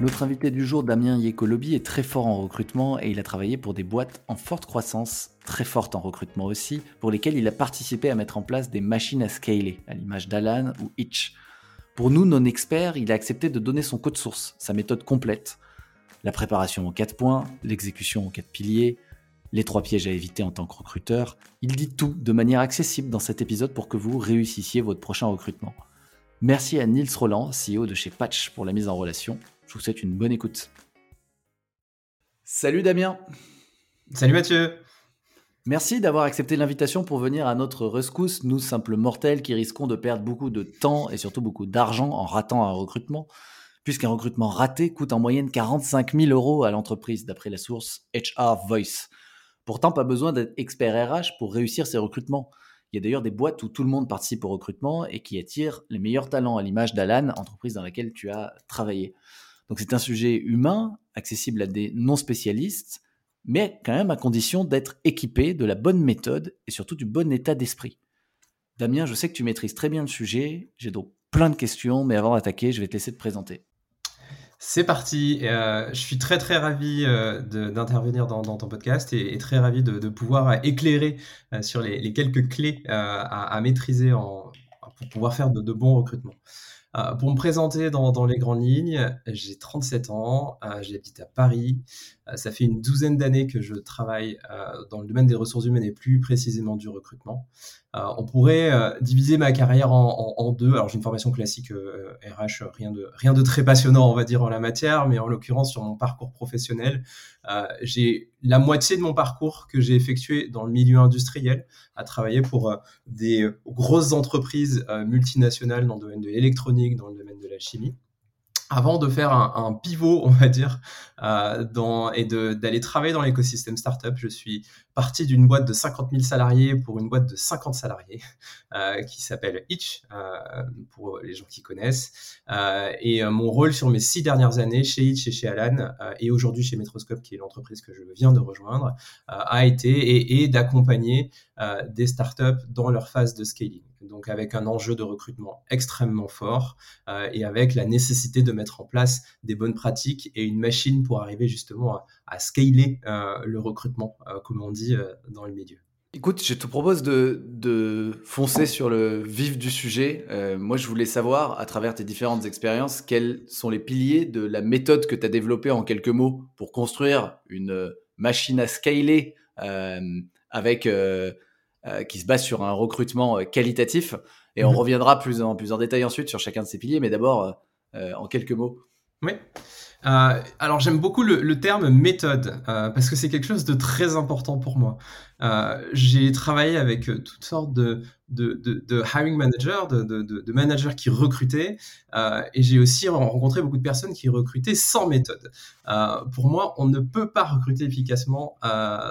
Notre invité du jour, Damien Yekolobi, est très fort en recrutement et il a travaillé pour des boîtes en forte croissance, très fortes en recrutement aussi, pour lesquelles il a participé à mettre en place des machines à scaler, à l'image d'Alan ou Itch. Pour nous, non experts, il a accepté de donner son code source, sa méthode complète. La préparation en quatre points, l'exécution en quatre piliers, les trois pièges à éviter en tant que recruteur. Il dit tout de manière accessible dans cet épisode pour que vous réussissiez votre prochain recrutement. Merci à Nils Roland, CEO de chez Patch, pour la mise en relation. Je vous souhaite une bonne écoute. Salut Damien. Salut Mathieu. Merci d'avoir accepté l'invitation pour venir à notre rescousse, nous simples mortels qui risquons de perdre beaucoup de temps et surtout beaucoup d'argent en ratant un recrutement, puisqu'un recrutement raté coûte en moyenne 45 000 euros à l'entreprise, d'après la source HR Voice. Pourtant, pas besoin d'être expert RH pour réussir ces recrutements. Il y a d'ailleurs des boîtes où tout le monde participe au recrutement et qui attirent les meilleurs talents, à l'image d'Alan, entreprise dans laquelle tu as travaillé. Donc c'est un sujet humain, accessible à des non-spécialistes, mais quand même à condition d'être équipé de la bonne méthode et surtout du bon état d'esprit. Damien, je sais que tu maîtrises très bien le sujet, j'ai donc plein de questions, mais avant d'attaquer, je vais te laisser te présenter. C'est parti. Euh, je suis très très ravi euh, d'intervenir dans, ton podcast et, très ravi de, pouvoir éclairer euh, sur les, quelques clés à, maîtriser pour pouvoir faire de bons recrutements. Euh, pour me présenter dans, les grandes lignes, j'ai 37 ans, euh, j'habite à Paris. Euh, ça fait une douzaine d'années que je travaille dans le domaine des ressources humaines et plus précisément du recrutement. on pourrait diviser ma carrière en, deux. Alors j'ai une formation classique RH, rien de, rien de très passionnant on va dire en la matière, mais en l'occurrence sur mon parcours professionnel, j'ai la moitié de mon parcours que j'ai effectué dans le milieu industriel, à travailler pour des grosses entreprises multinationales dans le domaine de l'électronique, dans le domaine de la chimie avant de faire un, pivot, on va dire, euh, et d'aller travailler dans l'écosystème startup, je suis parti d'une boîte de 50 000 salariés pour une boîte de 50 salariés euh, qui s'appelle Itch, euh, pour les gens qui connaissent. Euh, et mon rôle sur mes six dernières années chez Itch et chez Alan, et aujourd'hui chez Metroscope, qui est l'entreprise que je viens de rejoindre, a été et, et d'accompagner des startups dans leur phase de scaling donc avec un enjeu de recrutement extrêmement fort et avec la nécessité de mettre en place des bonnes pratiques et une machine pour arriver justement à, scaler euh, le recrutement, euh, comme on dit dans le milieu. Écoute, je te propose de, foncer sur le vif du sujet. moi, je voulais savoir, à travers tes différentes expériences, quels sont les piliers de la méthode que tu as développée en quelques mots pour construire une machine à scaler avec euh, qui se base sur un recrutement euh, qualitatif. Et on mhm. reviendra plus en, plus en détail ensuite sur chacun de ces piliers, mais d'abord, euh, en quelques mots. Oui. Euh, alors j'aime beaucoup le, le, terme méthode euh, parce que c'est quelque chose de très important pour moi. Euh, j'ai travaillé avec toutes sortes de, de, de, de hiring managers, de, de, managers qui recrutaient et j'ai aussi rencontré beaucoup de personnes qui recrutaient sans méthode. pour moi, on ne peut pas recruter efficacement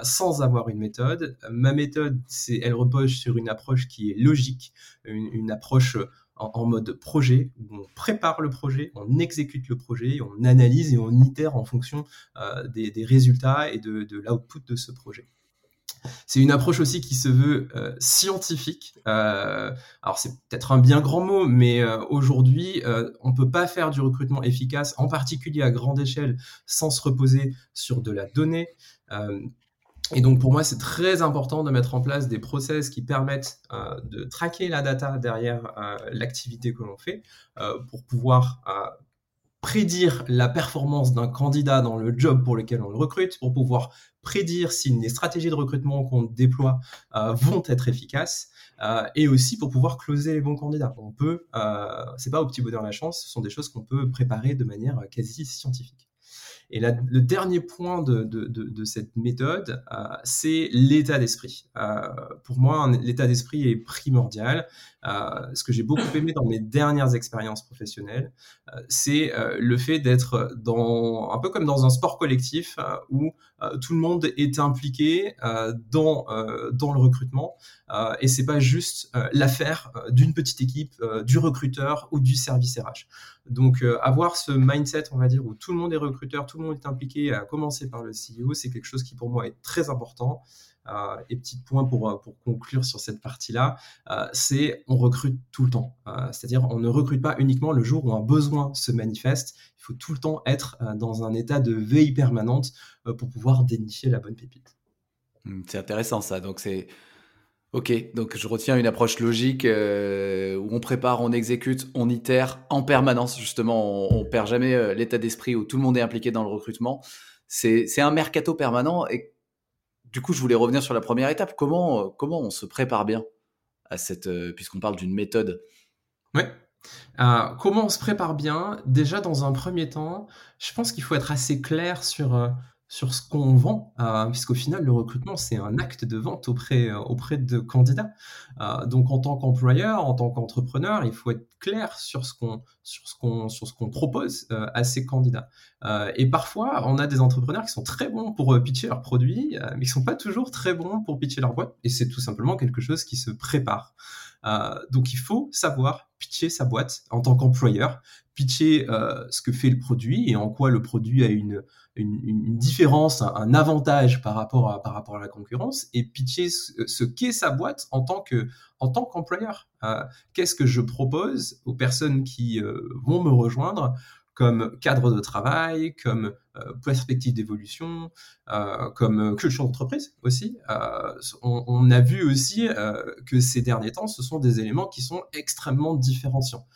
sans avoir une méthode. Ma méthode, c'est, elle repose sur une approche qui est logique, une, une approche en, mode projet, où on prépare le projet, on exécute le projet, on analyse et on itère en fonction euh, des, résultats et de, l'output de ce projet. C'est une approche aussi qui se veut euh, scientifique. Euh, alors c'est peut-être un bien grand mot, mais aujourd'hui, on ne peut pas faire du recrutement efficace, en particulier à grande échelle, sans se reposer sur de la donnée. Et donc pour moi, c'est très important de mettre en place des process qui permettent euh, de traquer la data derrière euh, l'activité que l'on fait euh, pour pouvoir prédire la performance d'un candidat dans le job pour lequel on le recrute, pour pouvoir prédire si les stratégies de recrutement qu'on déploie vont être efficaces, et aussi pour pouvoir closer les bons candidats. On peut, c'est pas au petit bonheur la chance, ce sont des choses qu'on peut préparer de manière quasi scientifique. Et le dernier point de, cette méthode, euh, c'est l'état d'esprit. Euh, pour moi, l'état d'esprit est primordial. Ce que j'ai beaucoup aimé dans mes dernières expériences professionnelles, c'est le fait d'être dans un peu comme dans un sport collectif où tout le monde est impliqué dans dans le recrutement et c'est pas juste l'affaire d'une petite équipe, du recruteur ou du service RH. Donc, euh, avoir ce mindset, on va dire, où tout le monde est recruteur, tout le monde est impliqué, à commencer par le CEO, c'est quelque chose qui pour moi est très important. Euh, et petit point pour, euh, pour conclure sur cette partie-là, c'est on recrute tout le temps. C'est-à-dire on ne recrute pas uniquement le jour où un besoin se manifeste. Il faut tout le temps être dans un état de veille permanente pour pouvoir dénicher la bonne pépite. Mmh, c'est intéressant ça. Donc c'est Ok, donc je retiens une approche logique euh, où on prépare, on exécute, on itère en permanence. Justement, on, perd jamais euh, l'état d'esprit où tout le monde est impliqué dans le recrutement. C'est un mercato permanent. Et du coup, je voulais revenir sur la première étape. Comment, euh, comment on se prépare bien à cette, puisqu'on parle d'une méthode? Oui. comment on se prépare bien? Déjà, dans un premier temps, je pense qu'il faut être assez clair sur sur ce qu'on vend, euh, puisqu'au final, le recrutement, c'est un acte de vente auprès, euh, auprès de candidats. Euh, donc, en tant qu'employeur, en tant qu'entrepreneur, il faut être clair sur ce qu'on, sur ce qu'on, sur ce qu'on propose à ces candidats. et parfois, on a des entrepreneurs qui sont très bons pour pitcher leurs produits, mais qui sont pas toujours très bons pour pitcher leur boîte. Et c'est tout simplement quelque chose qui se prépare. donc, il faut savoir pitcher sa boîte en tant qu'employeur, pitcher ce que fait le produit et en quoi le produit a une une, différence, un, avantage par rapport à, par rapport à la concurrence et pitcher ce, qu'est sa boîte en tant que en tant qu'employeur. Euh, qu'est-ce que je propose aux personnes qui euh, vont me rejoindre comme cadre de travail, comme euh, perspective d'évolution, comme culture d'entreprise aussi? On, a vu aussi que ces derniers temps, ce sont des éléments qui sont extrêmement différenciants.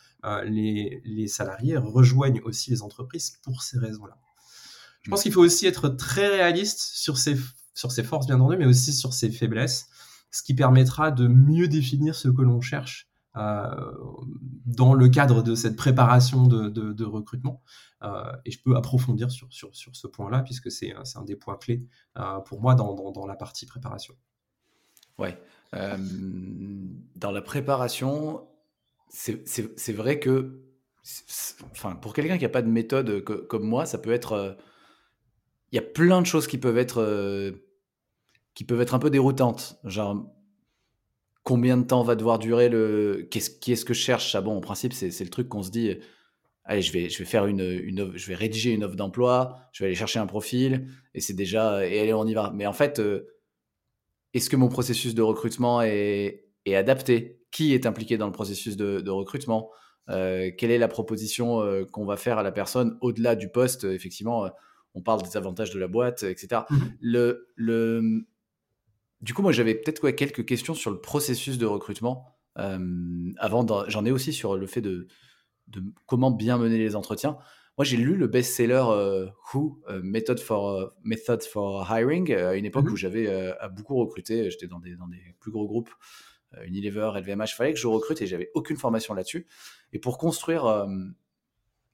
Les, les salariés rejoignent aussi les entreprises pour ces raisons-là. Je pense qu'il faut aussi être très réaliste sur ses, sur ses forces, bien entendu, mais aussi sur ses faiblesses, ce qui permettra de mieux définir ce que l'on cherche euh, dans le cadre de cette préparation de, recrutement. Euh, et je peux approfondir sur, sur, sur ce point-là, puisque c'est un des points clés euh, pour moi dans, dans, dans, la partie préparation. Ouais. dans la préparation, c'est vrai que, enfin, pour quelqu'un qui n'a pas de méthode comme moi, ça peut être il y a plein de choses qui peuvent être euh, qui peuvent être un peu déroutantes. Genre combien de temps va devoir durer le qu'est-ce qui est-ce que je cherche? Ça bon en principe c'est le truc qu'on se dit allez je vais je vais faire une, une je vais rédiger une offre d'emploi je vais aller chercher un profil et c'est déjà et allez on y va. Mais en fait euh, est-ce que mon processus de recrutement est, est, adapté? Qui est impliqué dans le processus de, recrutement? Euh, quelle est la proposition qu'on va faire à la personne au-delà du poste? Effectivement on parle des avantages de la boîte, etc. Mhm. Le, le... Du coup, moi, j'avais peut-être quelques questions sur le processus de recrutement. Euh, avant, j'en ai aussi sur le fait de, de, comment bien mener les entretiens. Moi, j'ai lu le best-seller euh, Who, euh, Method, for, Method for Hiring, à une époque mhm. où j'avais beaucoup recruté. J'étais dans des, dans des plus gros groupes, Unilever, LVMH. Il fallait que je recrute et j'avais aucune formation là-dessus. Et pour construire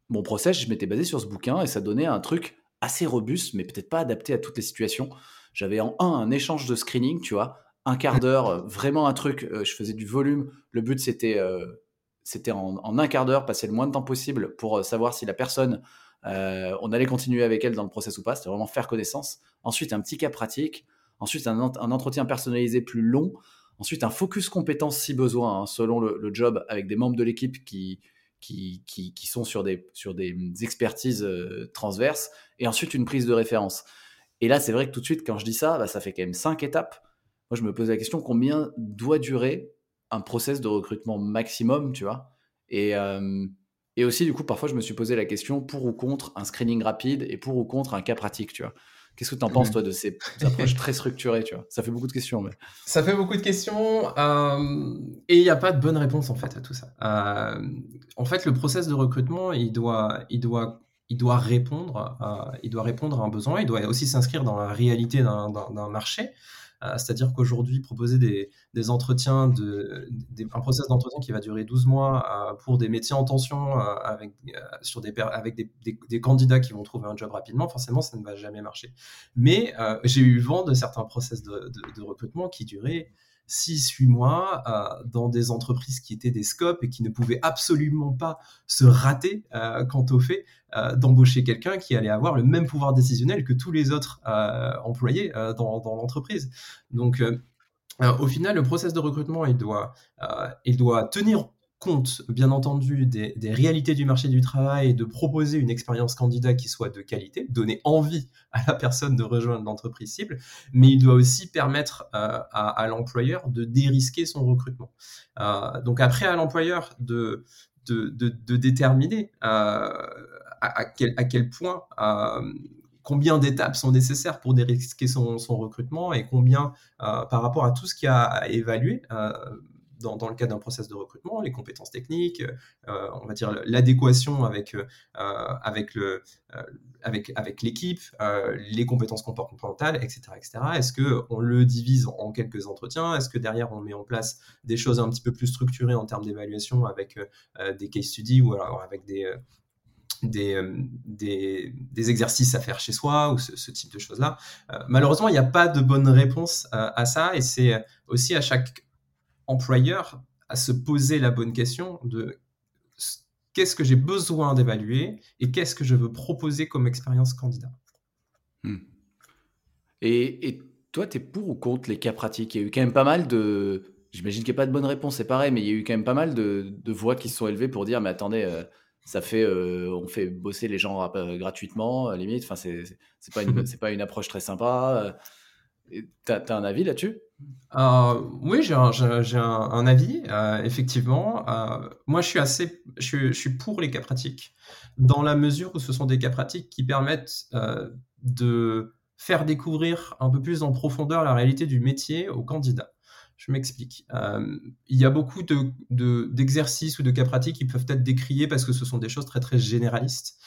mon process, je m'étais basé sur ce bouquin et ça donnait un truc assez robuste, mais peut-être pas adapté à toutes les situations. J'avais en un un échange de screening, tu vois, un quart d'heure, euh, vraiment un truc. Euh, je faisais du volume. Le but c'était euh, c'était en, un quart d'heure, passer le moins de temps possible pour savoir si la personne, on allait continuer avec elle dans le process ou pas. C'était vraiment faire connaissance. Ensuite un petit cas pratique. Ensuite un, un entretien personnalisé plus long. Ensuite un focus compétences si besoin, hein, selon le, job, avec des membres de l'équipe qui qui, qui, sont sur des, sur des expertises transverses, et ensuite une prise de référence. Et là, c'est vrai que tout de suite, quand je dis ça, bah, ça fait quand même cinq étapes. Moi, je me pose la question combien doit durer un process de recrutement maximum, tu vois? Et, euh, et aussi, du coup, parfois, je me suis posé la question pour ou contre un screening rapide et pour ou contre un cas pratique, tu vois? Qu'est-ce que tu en penses, toi, de ces approches très structurées, tu vois? Ça fait beaucoup de questions. Mais... Ça fait beaucoup de questions. Euh, et il n'y a pas de bonne réponse, en fait, à tout ça. Euh, en fait, le process de recrutement, il doit, il doit il doit répondre, à, il doit répondre à un besoin, il doit aussi s'inscrire dans la réalité d'un marché. Euh, c'est-à-dire qu'aujourd'hui, proposer des, entretiens, de, un process d'entretien qui va durer 12 mois euh, pour des métiers en tension euh, avec, des, candidats qui vont trouver un job rapidement, forcément, ça ne va jamais marcher. Mais j'ai eu vent de certains process de, recrutement qui duraient 6-8 mois euh, dans des entreprises qui étaient des scopes et qui ne pouvaient absolument pas se rater euh, quant au fait euh, d'embaucher quelqu'un qui allait avoir le même pouvoir décisionnel que tous les autres employés dans, dans l'entreprise. Donc, au final, le process de recrutement, il doit, il doit tenir compte, bien entendu, des, réalités du marché du travail et de proposer une expérience candidat qui soit de qualité, donner envie à la personne de rejoindre l'entreprise cible, mais il doit aussi permettre euh, à, l'employeur de dérisquer son recrutement. Euh, donc après, à l'employeur de, de, déterminer euh, à, quel, à, quel, point combien d'étapes sont nécessaires pour dérisquer son, son recrutement et combien par rapport à tout ce qu'il a à évaluer dans, le cadre d'un process de recrutement, les compétences techniques, euh, on va dire l'adéquation avec, euh, avec, le, euh, avec, avec l'équipe, les compétences comportementales, etc. etc. Est-ce qu'on le divise en quelques entretiens? Est-ce que derrière on met en place des choses un petit peu plus structurées en termes d'évaluation avec des case studies ou alors avec des, des, des, exercices à faire chez soi ou ce, type de choses-là? malheureusement, il n'y a pas de bonne réponse à ça et c'est aussi à chaque employeur à se poser la bonne question de qu'est-ce que j'ai besoin d'évaluer et qu'est-ce que je veux proposer comme expérience candidat. Hmm. Et, toi, tu es pour ou contre les cas pratiques? Il y a eu quand même pas mal de... J'imagine qu'il n'y a pas de bonne réponse, c'est pareil, mais il y a eu quand même pas mal de, voix qui se sont élevées pour dire, mais attendez, euh, ça fait, euh, on fait bosser les gens euh, gratuitement, limite, enfin, c'est pas, une, pas une approche très sympa. Tu as, un avis là-dessus? Euh, Oui, j'ai un, un, avis, euh, effectivement. Euh, moi, je suis, assez, je, suis pour les cas pratiques, dans la mesure où ce sont des cas pratiques qui permettent de faire découvrir un peu plus en profondeur la réalité du métier aux candidats. Je m'explique. il y a beaucoup d'exercices de, ou de cas pratiques qui peuvent être décriés parce que ce sont des choses très très généralistes.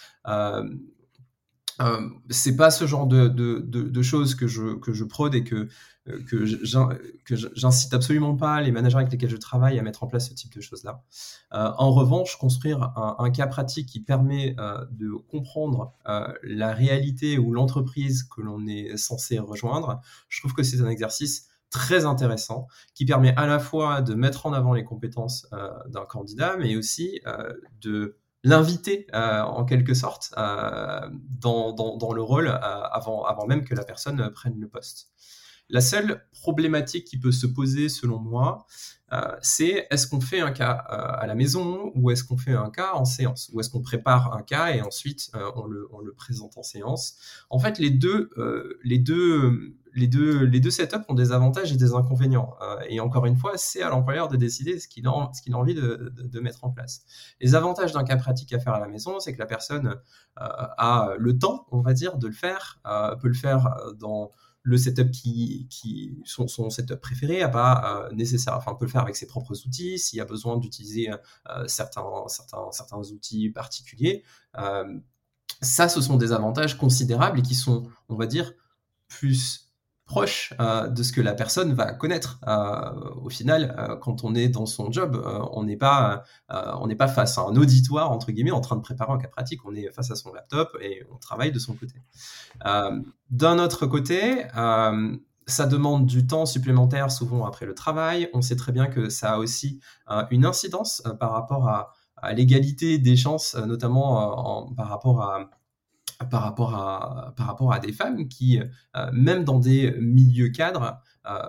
Euh, c'est pas ce genre de, de, de, choses que je, que je prône et que, euh, que j'incite absolument pas les managers avec lesquels je travaille à mettre en place ce type de choses-là. Euh, en revanche, construire un, cas pratique qui permet de comprendre la réalité ou l'entreprise que l'on est censé rejoindre, je trouve que c'est un exercice très intéressant qui permet à la fois de mettre en avant les compétences d'un candidat, mais aussi de l'inviter euh, en quelque sorte euh, dans, dans, le rôle euh, avant, avant même que la personne prenne le poste. La seule problématique qui peut se poser selon moi, c'est est-ce qu'on fait un cas à la maison ou est-ce qu'on fait un cas en séance Ou est-ce qu'on prépare un cas et ensuite on le, on, le, présente en séance? En fait, les deux, les deux les deux, les deux setups ont des avantages et des inconvénients. Euh, et encore une fois, c'est à l'employeur de décider ce qu'il a, a, envie de, mettre en place. Les avantages d'un cas pratique à faire à la maison, c'est que la personne euh, a le temps, on va dire, de le faire, euh, peut le faire dans le setup qui, qui son, son setup préféré, a pas nécessaire, enfin peut le faire avec ses propres outils. S'il y a besoin d'utiliser certains, certains, certains outils particuliers, ça, ce sont des avantages considérables et qui sont, on va dire, plus proche euh, de ce que la personne va connaître. Euh, au final, euh, quand on est dans son job, on n'est pas, on n'est pas face à un auditoire entre guillemets en train de préparer un cas pratique. On est face à son laptop et on travaille de son côté. D'un autre côté, ça demande du temps supplémentaire souvent après le travail. On sait très bien que ça a aussi une incidence par rapport à, l'égalité des chances, notamment par rapport à par rapport à, par rapport à des femmes qui, euh, même dans des milieux cadres, euh,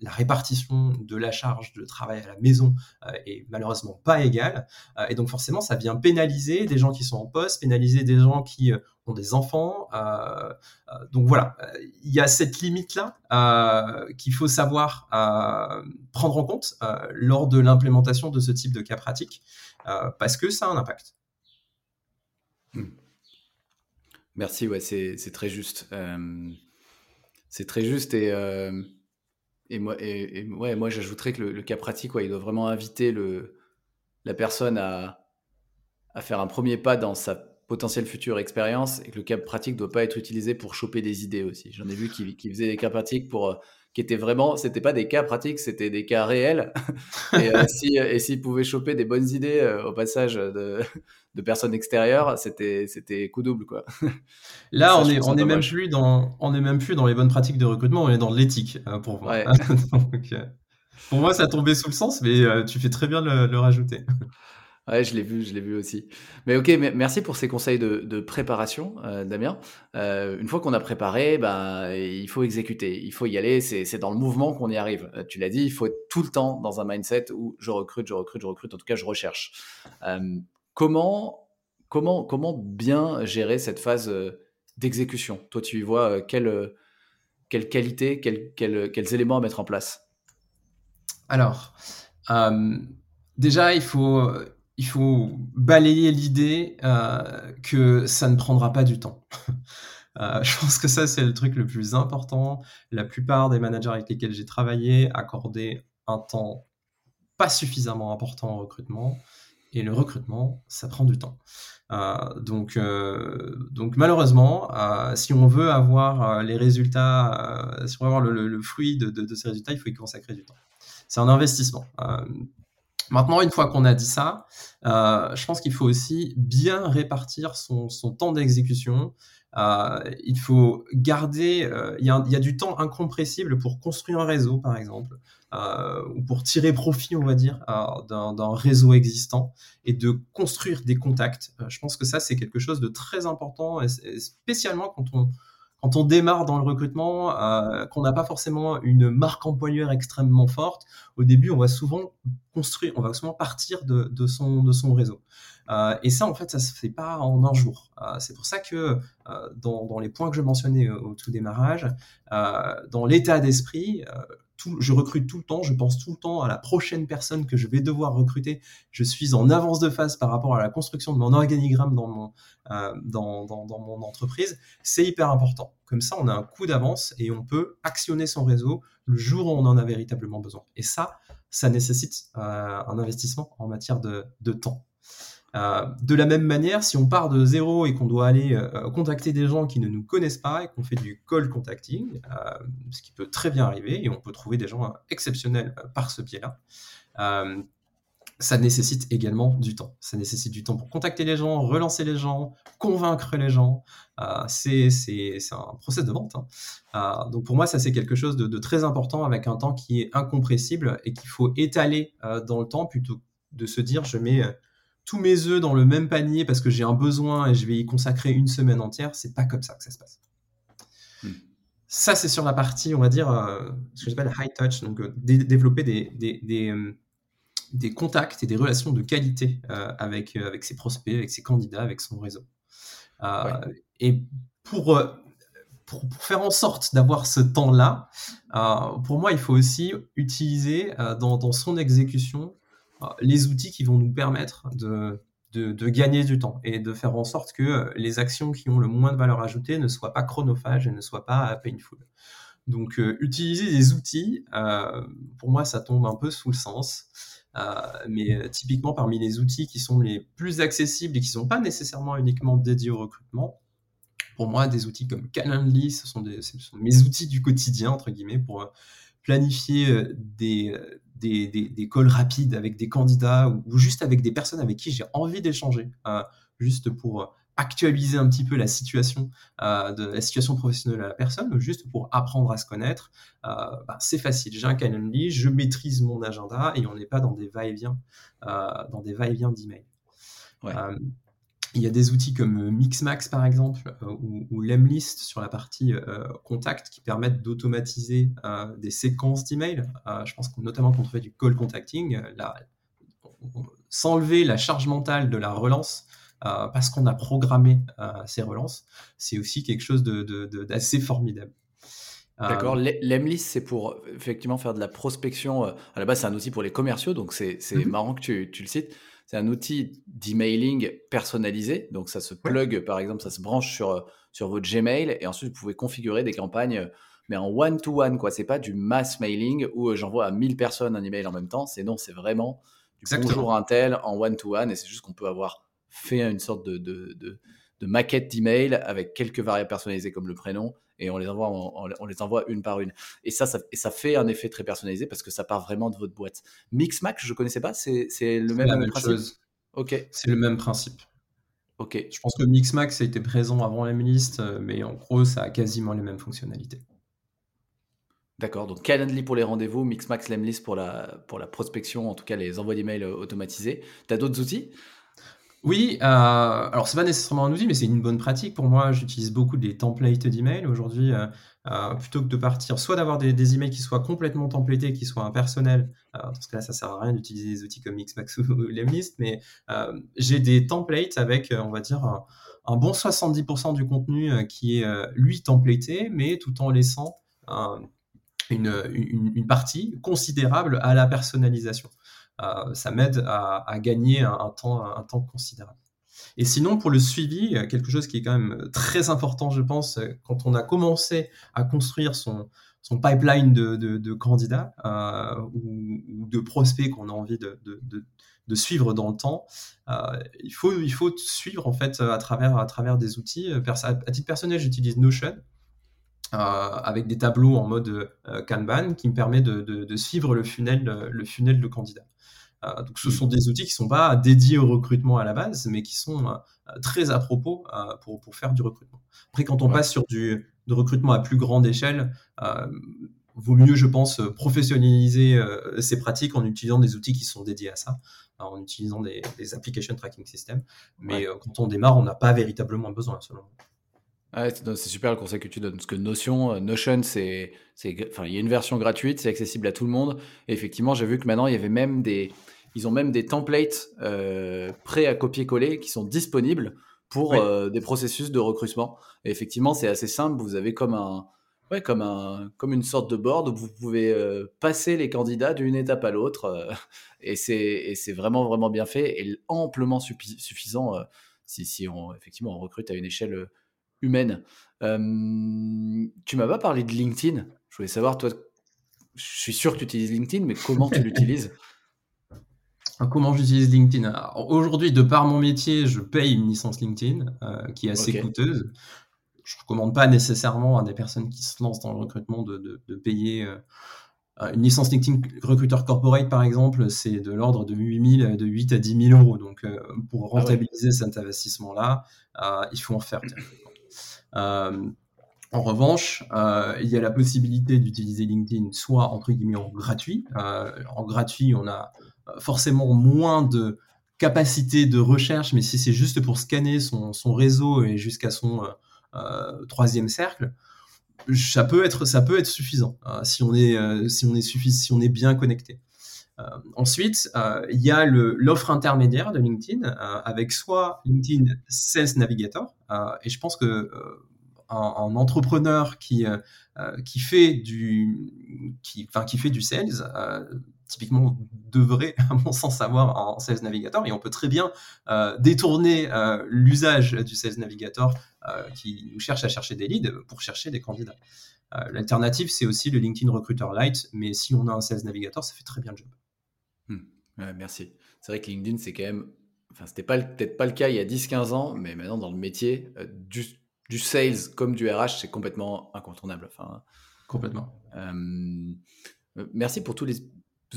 la répartition de la charge de travail à la maison euh, est malheureusement pas égale. et donc forcément, ça vient pénaliser des gens qui sont en poste, pénaliser des gens qui ont des enfants. donc voilà, il y a cette limite-là qu'il faut savoir prendre en compte lors de l'implémentation de ce type de cas pratique, parce que ça a un impact. Hmm. Merci, ouais, c'est très juste. c'est très juste et, et moi, ouais, moi j'ajouterais que le, cas pratique, il doit vraiment inviter le, la personne à, à faire un premier pas dans sa potentielle future expérience et que le cas pratique ne doit pas être utilisé pour choper des idées aussi. J'en ai vu qui, qui faisaient des cas pratiques pour qui étaient vraiment, c'était pas des cas pratiques, c'était des cas réels. et euh, si, et s'ils pouvaient choper des bonnes idées euh, au passage de, de personnes extérieures, c'était, c'était coup double, quoi. Là, on est, on est même plus dans, on est même plus dans les bonnes pratiques de recrutement, on est dans l'éthique, euh, pour moi. Pour moi, ça tombait sous le sens, mais euh, tu fais très bien de le, rajouter. Ouais, je l'ai vu, je l'ai vu aussi. Mais ok, merci pour ces conseils de, préparation, euh, Damien. Euh, une fois qu'on a préparé, bah, il faut exécuter, il faut y aller. C'est dans le mouvement qu'on y arrive. tu l'as dit, il faut être tout le temps dans un mindset où je recrute, je recrute, je recrute. En tout cas, je recherche. Comment, comment, comment bien gérer cette phase d'exécution? Toi, tu y vois quelle, quelle qualité, quels éléments à mettre en place? Alors, euh, déjà, il faut, il faut balayer l'idée euh, que ça ne prendra pas du temps. Euh, je pense que ça, c'est le truc le plus important. La plupart des managers avec lesquels j'ai travaillé accordaient un temps pas suffisamment important au recrutement. Et le recrutement, ça prend du temps. donc, donc malheureusement, si on veut avoir les résultats, si on veut avoir le, fruit de, ces résultats, il faut y consacrer du temps c'est un investissement. Euh, maintenant, une fois qu'on a dit ça, euh, je pense qu'il faut aussi bien répartir son, temps d'exécution. Euh, il faut garder, il y, a, du temps incompressible pour construire un réseau, par exemple, ou pour tirer profit, on va dire, d'un réseau existant et de construire des contacts. je pense que ça, c'est quelque chose de très important, spécialement quand on, démarre dans le recrutement, euh, qu'on n'a pas forcément une marque employeur extrêmement forte, au début, on va souvent construire, on va souvent partir de son réseau. Euh, et ça, en fait, ça se fait pas en un jour. Euh, c'est pour ça que dans, les points que je mentionnais au tout démarrage, dans l'état d'esprit, je recrute tout le temps, je pense tout le temps à la prochaine personne que je vais devoir recruter. Je suis en avance de phase par rapport à la construction de mon organigramme dans mon, euh, entreprise. C'est hyper important. Comme ça, on a un coup d'avance et on peut actionner son réseau le jour où on en a véritablement besoin. Et ça, ça nécessite euh, un investissement en matière de temps. Euh, de la même manière, si on part de zéro et qu'on doit aller euh, contacter des gens qui ne nous connaissent pas et qu'on fait du call contacting, euh, ce qui peut très bien arriver, et on peut trouver des gens exceptionnels par ce biais-là, ça nécessite également du temps. Ça nécessite du temps pour contacter les gens, relancer les gens, convaincre les gens. c'est un process de vente. Hein. donc pour moi, ça c'est quelque chose de, très important avec un temps qui est incompressible et qu'il faut étaler dans le temps plutôt de se dire je mets tous mes œufs dans le même panier parce que j'ai un besoin et je vais y consacrer une semaine entière, c'est pas comme ça que ça se passe. Hmm. Ça, c'est sur la partie, on va dire, euh, ce que j'appelle high touch, donc euh, développer des, des, euh, des, contacts et des relations de qualité avec, avec ses prospects, avec ses candidats, avec son réseau. Et pour, pour, faire en sorte d'avoir ce temps-là, pour moi, il faut aussi utiliser dans, dans son exécution les outils qui vont nous permettre de, gagner du temps et de faire en sorte que euh, les actions qui ont le moins de valeur ajoutée ne soient pas chronophages et ne soient pas painful. Donc, euh, utiliser des outils, euh, pour moi, ça tombe un peu sous le sens. mais typiquement, parmi les outils qui sont les plus accessibles et qui ne sont pas nécessairement uniquement dédiés au recrutement, pour moi, des outils comme Calendly, sont, des, ce sont mes outils du quotidien, entre guillemets, pour planifier des, des, des, calls rapides avec des candidats ou, juste avec des personnes avec qui j'ai envie d'échanger, euh, juste pour actualiser un petit peu la situation euh, de la situation professionnelle de la personne, ou juste pour apprendre à se connaître, euh, bah, c'est facile. J'ai un Calendly, je maîtrise mon agenda et on n'est pas dans des va-et-vient, dans des va-et-vient d'email. Ouais. Il y a des outils comme euh, Mixmax par exemple euh, ou, Lemlist sur la partie euh, contact qui permettent d'automatiser des séquences d'emails. je pense que notamment quand on fait du call contacting, s'enlever la charge mentale de la relance parce qu'on a programmé ces relances, c'est aussi quelque chose d'assez formidable. D'accord. Lemlist, c'est pour effectivement faire de la prospection. À la base, c'est un outil pour les commerciaux, donc c'est mm-hmm. marrant que tu, tu, le cites. C'est un outil d'emailing personnalisé. Donc, ça se plug, par exemple, ça se branche sur, sur votre Gmail et ensuite, vous pouvez configurer des campagnes, mais en one-to-one, quoi. C'est pas du mass mailing où euh, j'envoie à 1000 personnes un email en même temps. C'est non, c'est vraiment du bonjour un tel en one-to-one et c'est juste qu'on peut avoir fait une sorte de, de, de, de maquette d'email avec quelques variables personnalisées comme le prénom et on les envoie, on, les envoie une par une. Et ça, ça, et ça fait un effet très personnalisé parce que ça part vraiment de votre boîte. Mixmax, je ne connaissais pas, c'est le même, la même principe. Chose. Ok. C'est le même principe. Ok. Je pense que Mixmax a été présent avant la liste, euh, mais en gros, ça a quasiment les mêmes fonctionnalités. D'accord, donc Calendly pour les rendez-vous, Mixmax Lemlist pour la, pour la prospection, en tout cas les envois d'emails automatisés. Tu as d'autres outils? Oui, euh, alors c'est pas nécessairement un outil, mais c'est une bonne pratique pour moi. J'utilise beaucoup des templates d'emails aujourd'hui, euh, euh, plutôt que de partir, soit d'avoir des, emails qui soient complètement templatés, qui soient impersonnels. dans ce cas-là, ça sert à rien d'utiliser des outils comme Mixmax ou Lemlist, mais j'ai des templates avec, on va dire, un, bon 70% du contenu qui est lui templaté, mais tout en laissant une, partie considérable à la personnalisation. Euh, ça m'aide à, gagner un, temps, considérable. Et sinon, pour le suivi, quelque chose qui est quand même très important, je pense, quand on a commencé à construire son, pipeline de, candidats euh, ou, de prospects qu'on a envie de, suivre dans le temps, euh, il, faut, il faut suivre en fait à travers, à travers des outils. À titre personnel, j'utilise Notion. Avec des tableaux en mode Kanban qui me permet de, suivre le funnel, le funnel de candidats. Euh, donc, ce sont des outils qui ne sont pas dédiés au recrutement à la base, mais qui sont euh, très à propos euh, pour, pour, faire du recrutement. Après, quand on passe sur du de recrutement à plus grande échelle, vaut mieux, je pense, professionnaliser ces pratiques en utilisant des outils qui sont dédiés à ça, en utilisant des, des application tracking systems. Mais quand on démarre, on n'a pas véritablement besoin, selon moi. c'est super le conseil que tu donnes. Parce que Notion, Notion, c'est, enfin, il y a une version gratuite, c'est accessible à tout le monde. Et effectivement, j'ai vu que maintenant, il y avait même des, ils ont même des templates euh, prêts à copier-coller qui sont disponibles pour euh, des processus de recrutement. Et effectivement, c'est assez simple. Vous avez comme un, ouais, comme un, comme une sorte de board où vous pouvez euh, passer les candidats d'une étape à l'autre. et c'est, c'est vraiment, vraiment bien fait et amplement suffisant si, si on, effectivement, on recrute à une échelle humaine. tu m'as pas parlé de LinkedIn. Je voulais savoir, toi, je suis sûr que tu utilises LinkedIn, mais comment tu l'utilises? Comment j'utilise LinkedIn? Aujourd'hui, de par mon métier, je paye une licence LinkedIn euh, qui est assez coûteuse. Je ne recommande pas nécessairement à des personnes qui se lancent dans le recrutement de, payer euh, une licence LinkedIn recruteur corporate, par exemple, c'est de l'ordre de 8, de 8 à 10 000 euros. Donc, euh, pour ah rentabiliser cet investissement-là, il faut en faire. En revanche, il y a la possibilité d'utiliser LinkedIn soit entre guillemets en gratuit. en gratuit, on a forcément moins de capacité de recherche, mais si c'est juste pour scanner son, réseau et jusqu'à son euh, euh, troisième cercle, ça peut être, suffisant euh, si on est bien connecté. Ensuite, il y a l'offre intermédiaire de LinkedIn avec soit LinkedIn Sales Navigator, et je pense que un, entrepreneur qui, fait du, qui, qui fait du sales typiquement devrait, à mon sens, avoir en Sales Navigator. Et on peut très bien euh, détourner euh, l'usage du Sales Navigator euh, qui nous cherche à chercher des leads pour chercher des candidats. L'alternative, c'est aussi le LinkedIn Recruiter Lite, mais si on a un Sales Navigator, ça fait très bien le job. Merci. C'est vrai que LinkedIn, c'est quand même. Enfin, c'était peut-être pas le cas il y a 10-15 ans, mais maintenant, dans le métier, du, du, sales comme du RH, c'est complètement incontournable. Enfin, complètement. merci pour tous les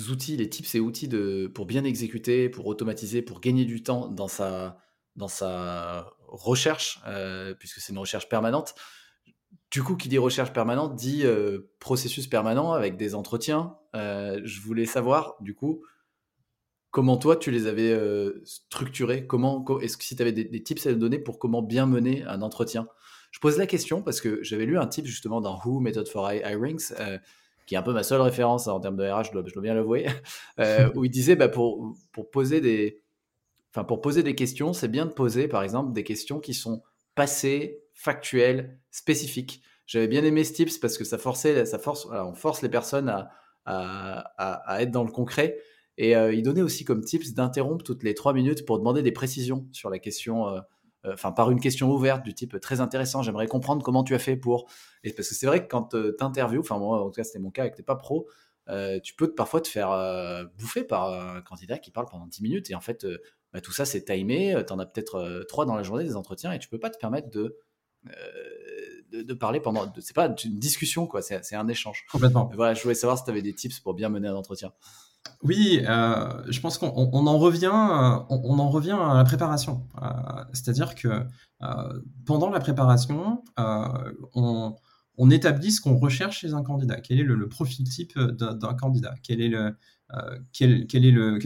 outils, les tips et outils de, pour bien exécuter, pour automatiser, pour gagner du temps dans sa, dans sa recherche, euh, puisque c'est une recherche permanente. Du coup, qui dit recherche permanente dit euh, processus permanent avec des entretiens. Euh, je voulais savoir, du coup, comment toi tu les avais structurés? Comment, est-ce que si tu avais des, tips à donner pour comment bien mener un entretien? Je pose la question parce que j'avais lu un tip justement dans Who Method for Hirings qui est un peu ma seule référence en termes de RH, je dois, bien l'avouer, euh, où il disait bah, pour, poser des, pour poser des questions, c'est bien de poser par exemple des questions qui sont passées, factuelles, spécifiques. J'avais bien aimé ce tips parce que ça forçait, ça force, on force les personnes à, être dans le concret. Et euh, il donnait aussi comme tips d'interrompre toutes les trois minutes pour demander des précisions sur la question. Euh, euh, enfin par une question ouverte du type très intéressant, j'aimerais comprendre comment tu as fait pour. Et parce que c'est vrai que quand tu interviews, enfin moi en tout cas c'était mon cas avec t'es pas pro, tu peux parfois te faire bouffer par un candidat qui parle pendant 10 minutes et en fait bah, tout ça c'est timé, tu en as peut-être trois dans la journée des entretiens et tu peux pas te permettre de de, parler pendant. C'est pas une discussion, quoi. C'est un échange. Complètement. voilà, je voulais savoir si tu avais des tips pour bien mener un entretien. Oui, euh, je pense qu'on en revient, on, en revient à la préparation. Euh, c'est-à-dire que euh, pendant la préparation, on, établit ce qu'on recherche chez un candidat. Quel est le, profil type d'un candidat? Quelles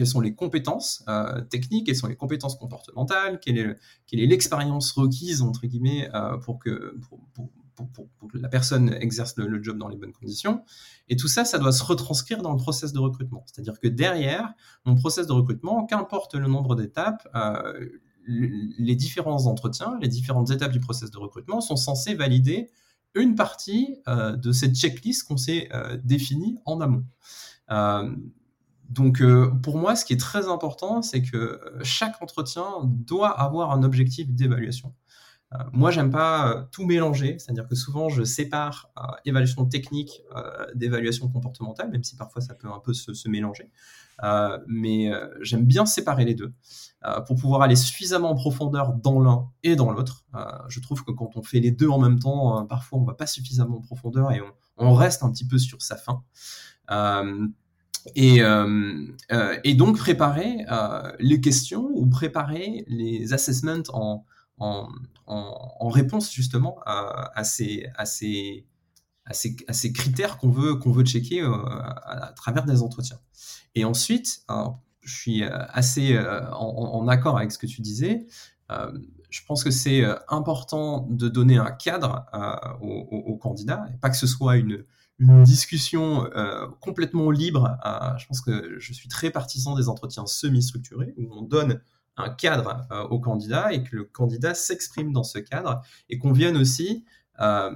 sont les compétences techniques? Quelles sont les compétences comportementales? Quelle est l'expérience requise entre guillemets pour que que la personne exerce le, job dans les bonnes conditions. Et tout ça, ça doit se retranscrire dans le process de recrutement. C'est-à-dire que derrière mon process de recrutement, qu'importe le nombre d'étapes, euh, les différents entretiens, les différentes étapes du process de recrutement sont censés valider une partie euh, de cette checklist qu'on s'est euh, définie en amont. donc pour moi, ce qui est très important, c'est que chaque entretien doit avoir un objectif d'évaluation. Euh, moi, j'aime pas euh, tout mélanger, c'est-à-dire que souvent je sépare euh, évaluation technique d'évaluation comportementale, même si parfois ça peut un peu se, mélanger. mais j'aime bien séparer les deux pour pouvoir aller suffisamment en profondeur dans l'un et dans l'autre. je trouve que quand on fait les deux en même temps, parfois on va pas suffisamment en profondeur et on, reste un petit peu sur sa fin. Et, et, donc préparer les questions ou préparer les assessments en, en, réponse justement à, ces, critères qu'on veut, checker euh, à, travers des entretiens. Et ensuite, je suis euh, assez euh, en, accord avec ce que tu disais. je pense que c'est important de donner un cadre aux, candidats, pas que ce soit une discussion complètement libre. je pense que je suis très partisan des entretiens semi-structurés, où on donne un cadre euh, au candidat et que le candidat s'exprime dans ce cadre et qu'on vienne aussi euh,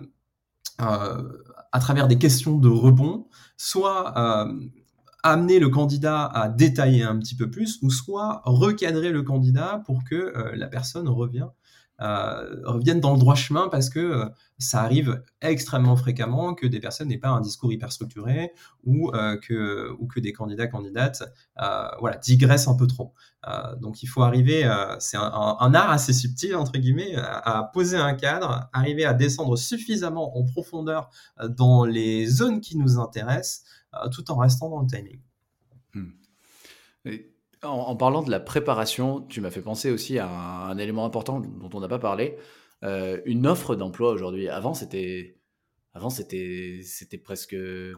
euh, à travers des questions de rebond, soit amener le candidat à détailler un petit peu plus, ou soit recadrer le candidat pour que la personne revienne euh, reviennent dans le droit chemin parce que euh, ça arrive extrêmement fréquemment que des personnes n'aient pas un discours hyper structuré ou, euh, que, ou que des candidats, candidates voilà, digressent un peu trop. donc il faut arriver, c'est un, art assez subtil, entre guillemets, à, poser un cadre, arriver à descendre suffisamment en profondeur dans les zones qui nous intéressent, tout en restant dans le timing. Hmm. En, parlant de la préparation, tu m'as fait penser aussi à un, élément important dont on n'a pas parlé. Euh, une offre d'emploi aujourd'hui. Avant, c'était, avant c'était, c'était presque, je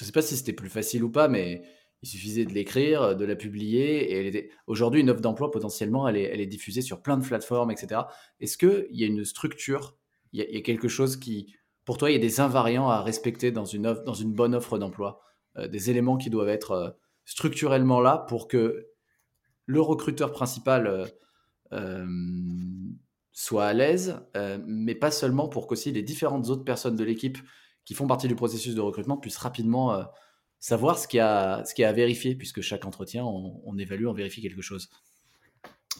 ne sais pas si c'était plus facile ou pas, mais il suffisait de l'écrire, de la publier, et était... aujourd'hui, une offre d'emploi potentiellement, elle est, elle est diffusée sur plein de plateformes, etc. Est-ce qu'il y a une structure, il y, a, quelque chose qui, pour toi, il y a des invariants à respecter dans une offre, dans une bonne offre d'emploi, euh, des éléments qui doivent être euh, structurellement là pour que le recruteur principal euh, euh, soit à l'aise, euh, mais pas seulement pour qu'aussi les différentes autres personnes de l'équipe qui font partie du processus de recrutement puissent rapidement savoir ce qu'il y, a, à vérifier, puisque chaque entretien, on, évalue, on vérifie quelque chose.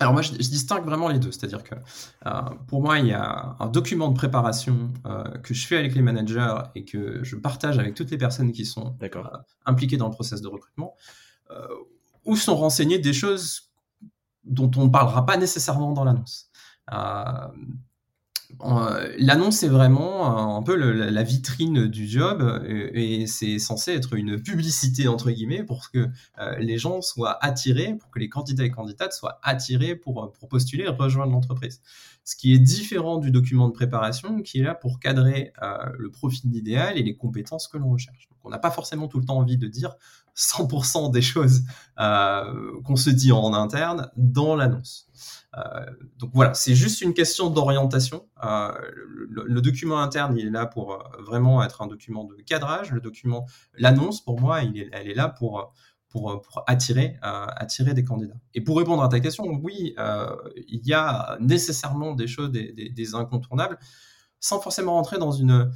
Alors moi, je, distingue vraiment les deux. C'est-à-dire que pour moi, il y a un document de préparation que je fais avec les managers et que je partage avec toutes les personnes qui sont impliquées dans le process de recrutement, où sont renseignées des choses dont on ne parlera pas nécessairement dans l'annonce. Euh, l'annonce est vraiment un peu la vitrine du job et, c'est censé être une publicité entre guillemets pour que euh, les gens soient attirés, pour que les candidats et candidates soient attirés pour postuler et rejoindre l'entreprise. Ce qui est différent du document de préparation qui est là pour cadrer euh, le profil idéal et les compétences que l'on recherche. Donc, on n'a pas forcément tout le temps envie de dire 100% des choses qu'on se dit en interne dans l'annonce. Euh, donc voilà, c'est juste une question d'orientation. Euh, le, document interne, il est là pour euh, vraiment être un document de cadrage. Le document, l'annonce, pour moi, elle est là pour pour, pour, attirer, attirer des candidats. Et pour répondre à ta question, oui, il y a nécessairement des choses, des, des, incontournables, sans forcément rentrer dans une,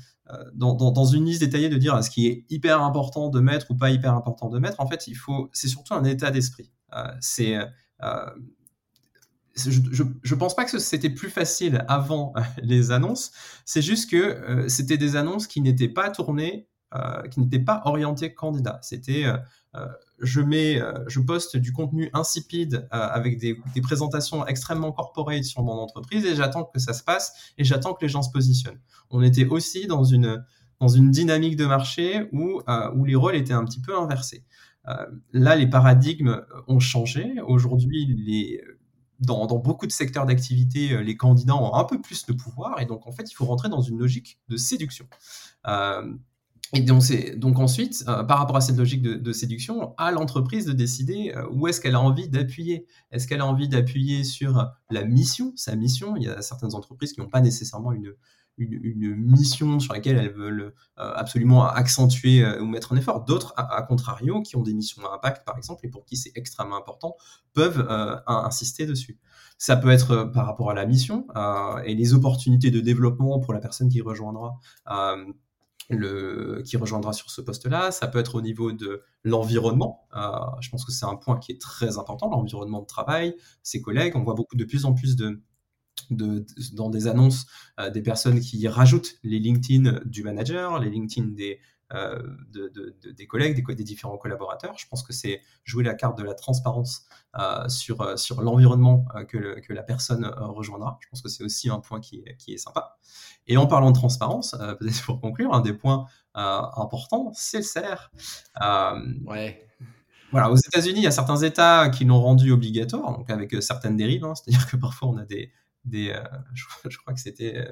dans, dans, une liste détaillée de dire ce qui est hyper important de mettre ou pas hyper important de mettre. En fait, il faut, c'est surtout un état d'esprit. c'est je, je, pense pas que c'était plus facile avant les annonces. C'est juste que euh, c'était des annonces qui n'étaient pas tournées, euh, qui n'étaient pas orientées candidat. C'était euh, je mets, je poste du contenu insipide avec des, présentations extrêmement corporate sur mon entreprise et j'attends que ça se passe et j'attends que les gens se positionnent. On était aussi dans une dans une dynamique de marché où où les rôles étaient un petit peu inversés. là, les paradigmes ont changé. Aujourd'hui, les dans, beaucoup de secteurs d'activité, les candidats ont un peu plus de pouvoir, et donc en fait, il faut rentrer dans une logique de séduction. Et donc, ensuite, euh, par rapport à cette logique de, séduction, à l'entreprise de décider euh, où est-ce qu'elle a envie d'appuyer? Est-ce qu'elle a envie d'appuyer sur la mission, sa mission? Il y a certaines entreprises qui n'ont pas nécessairement une, une, mission sur laquelle elles veulent euh, absolument accentuer ou mettre un effort. D'autres, à, contrario, qui ont des missions à impact, par exemple, et pour qui c'est extrêmement important, peuvent insister dessus. Ça peut être par rapport à la mission et les opportunités de développement pour la personne qui rejoindra le, qui rejoindra sur ce poste-là. Ça peut être au niveau de l'environnement. Euh, je pense que c'est un point qui est très important, l'environnement de travail, ses collègues. On voit beaucoup de plus en plus de, dans des annonces euh, des personnes qui rajoutent les LinkedIn du manager, les LinkedIn des, euh, de, des collègues, des, des, différents collaborateurs. Je pense que c'est jouer la carte de la transparence euh, sur, euh, sur l'environnement que, que, la personne rejoindra. Je pense que c'est aussi un point qui, qui, est sympa. Et en parlant de transparence, peut-être pour conclure, un des points importants, c'est le salaire. ouais. Voilà, aux États-Unis, il y a certains États qui l'ont rendu obligatoire, donc avec certaines dérives. Hein. C'est-à-dire que parfois, on a des, des je, crois que c'était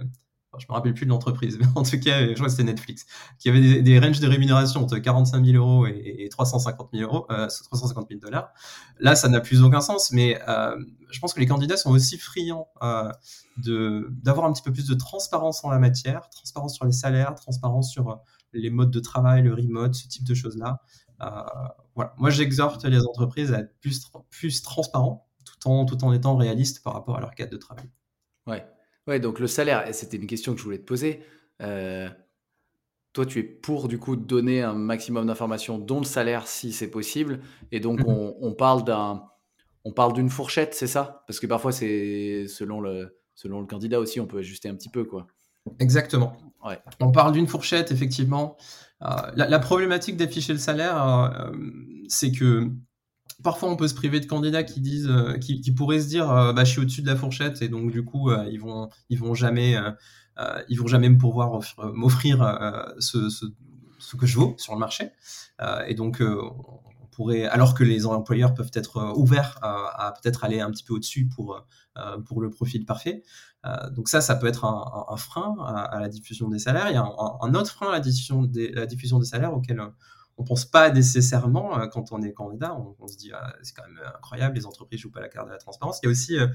je me rappelle plus de l'entreprise, mais en tout cas, je crois que c'était Netflix, qui avait des, ranges de rémunération entre 45 000 euros et, 350 000 euros, euh, 350 000 dollars. Là, ça n'a plus aucun sens, mais euh, je pense que les candidats sont aussi friands euh, d'avoir un petit peu plus de transparence en la matière, transparence sur les salaires, transparence sur euh, les modes de travail, le remote, ce type de choses-là. Euh, voilà. Moi, j'exhorte les entreprises à être plus, plus transparents, tout en, tout en étant réalistes par rapport à leur cadre de travail. Ouais. Ouais, donc le salaire, et c'était une question que je voulais te poser. Euh, toi, tu es pour du coup donner un maximum d'informations, dont le salaire si c'est possible. Et donc, mmh on, parle d'un, on parle d'une fourchette, c'est ça? Parce que parfois, c'est selon le, selon le candidat aussi, on peut ajuster un petit peu, quoi. Exactement. Ouais. On parle d'une fourchette, effectivement. Euh, la, problématique d'afficher le salaire, euh, c'est que parfois on peut se priver de candidats qui disent, euh, qui, pourraient se dire, euh, bah, je suis au-dessus de la fourchette et donc du coup euh, ils vont, ils vont jamais, ils vont jamais me pouvoir m'offrir ce, ce, que je vaux sur le marché. et donc on pourrait, alors que les employeurs peuvent être ouverts à, peut-être aller un petit peu au-dessus pour pour le profil parfait. donc ça, ça peut être un, frein à, la diffusion des salaires. Il y a un, autre frein à la diffusion des, la diffusion des salaires auquel on pense pas nécessairement euh, quand on est candidat. On, se dit ah, c'est quand même incroyable, les entreprises jouent pas la carte de la transparence. Il y a aussi, euh,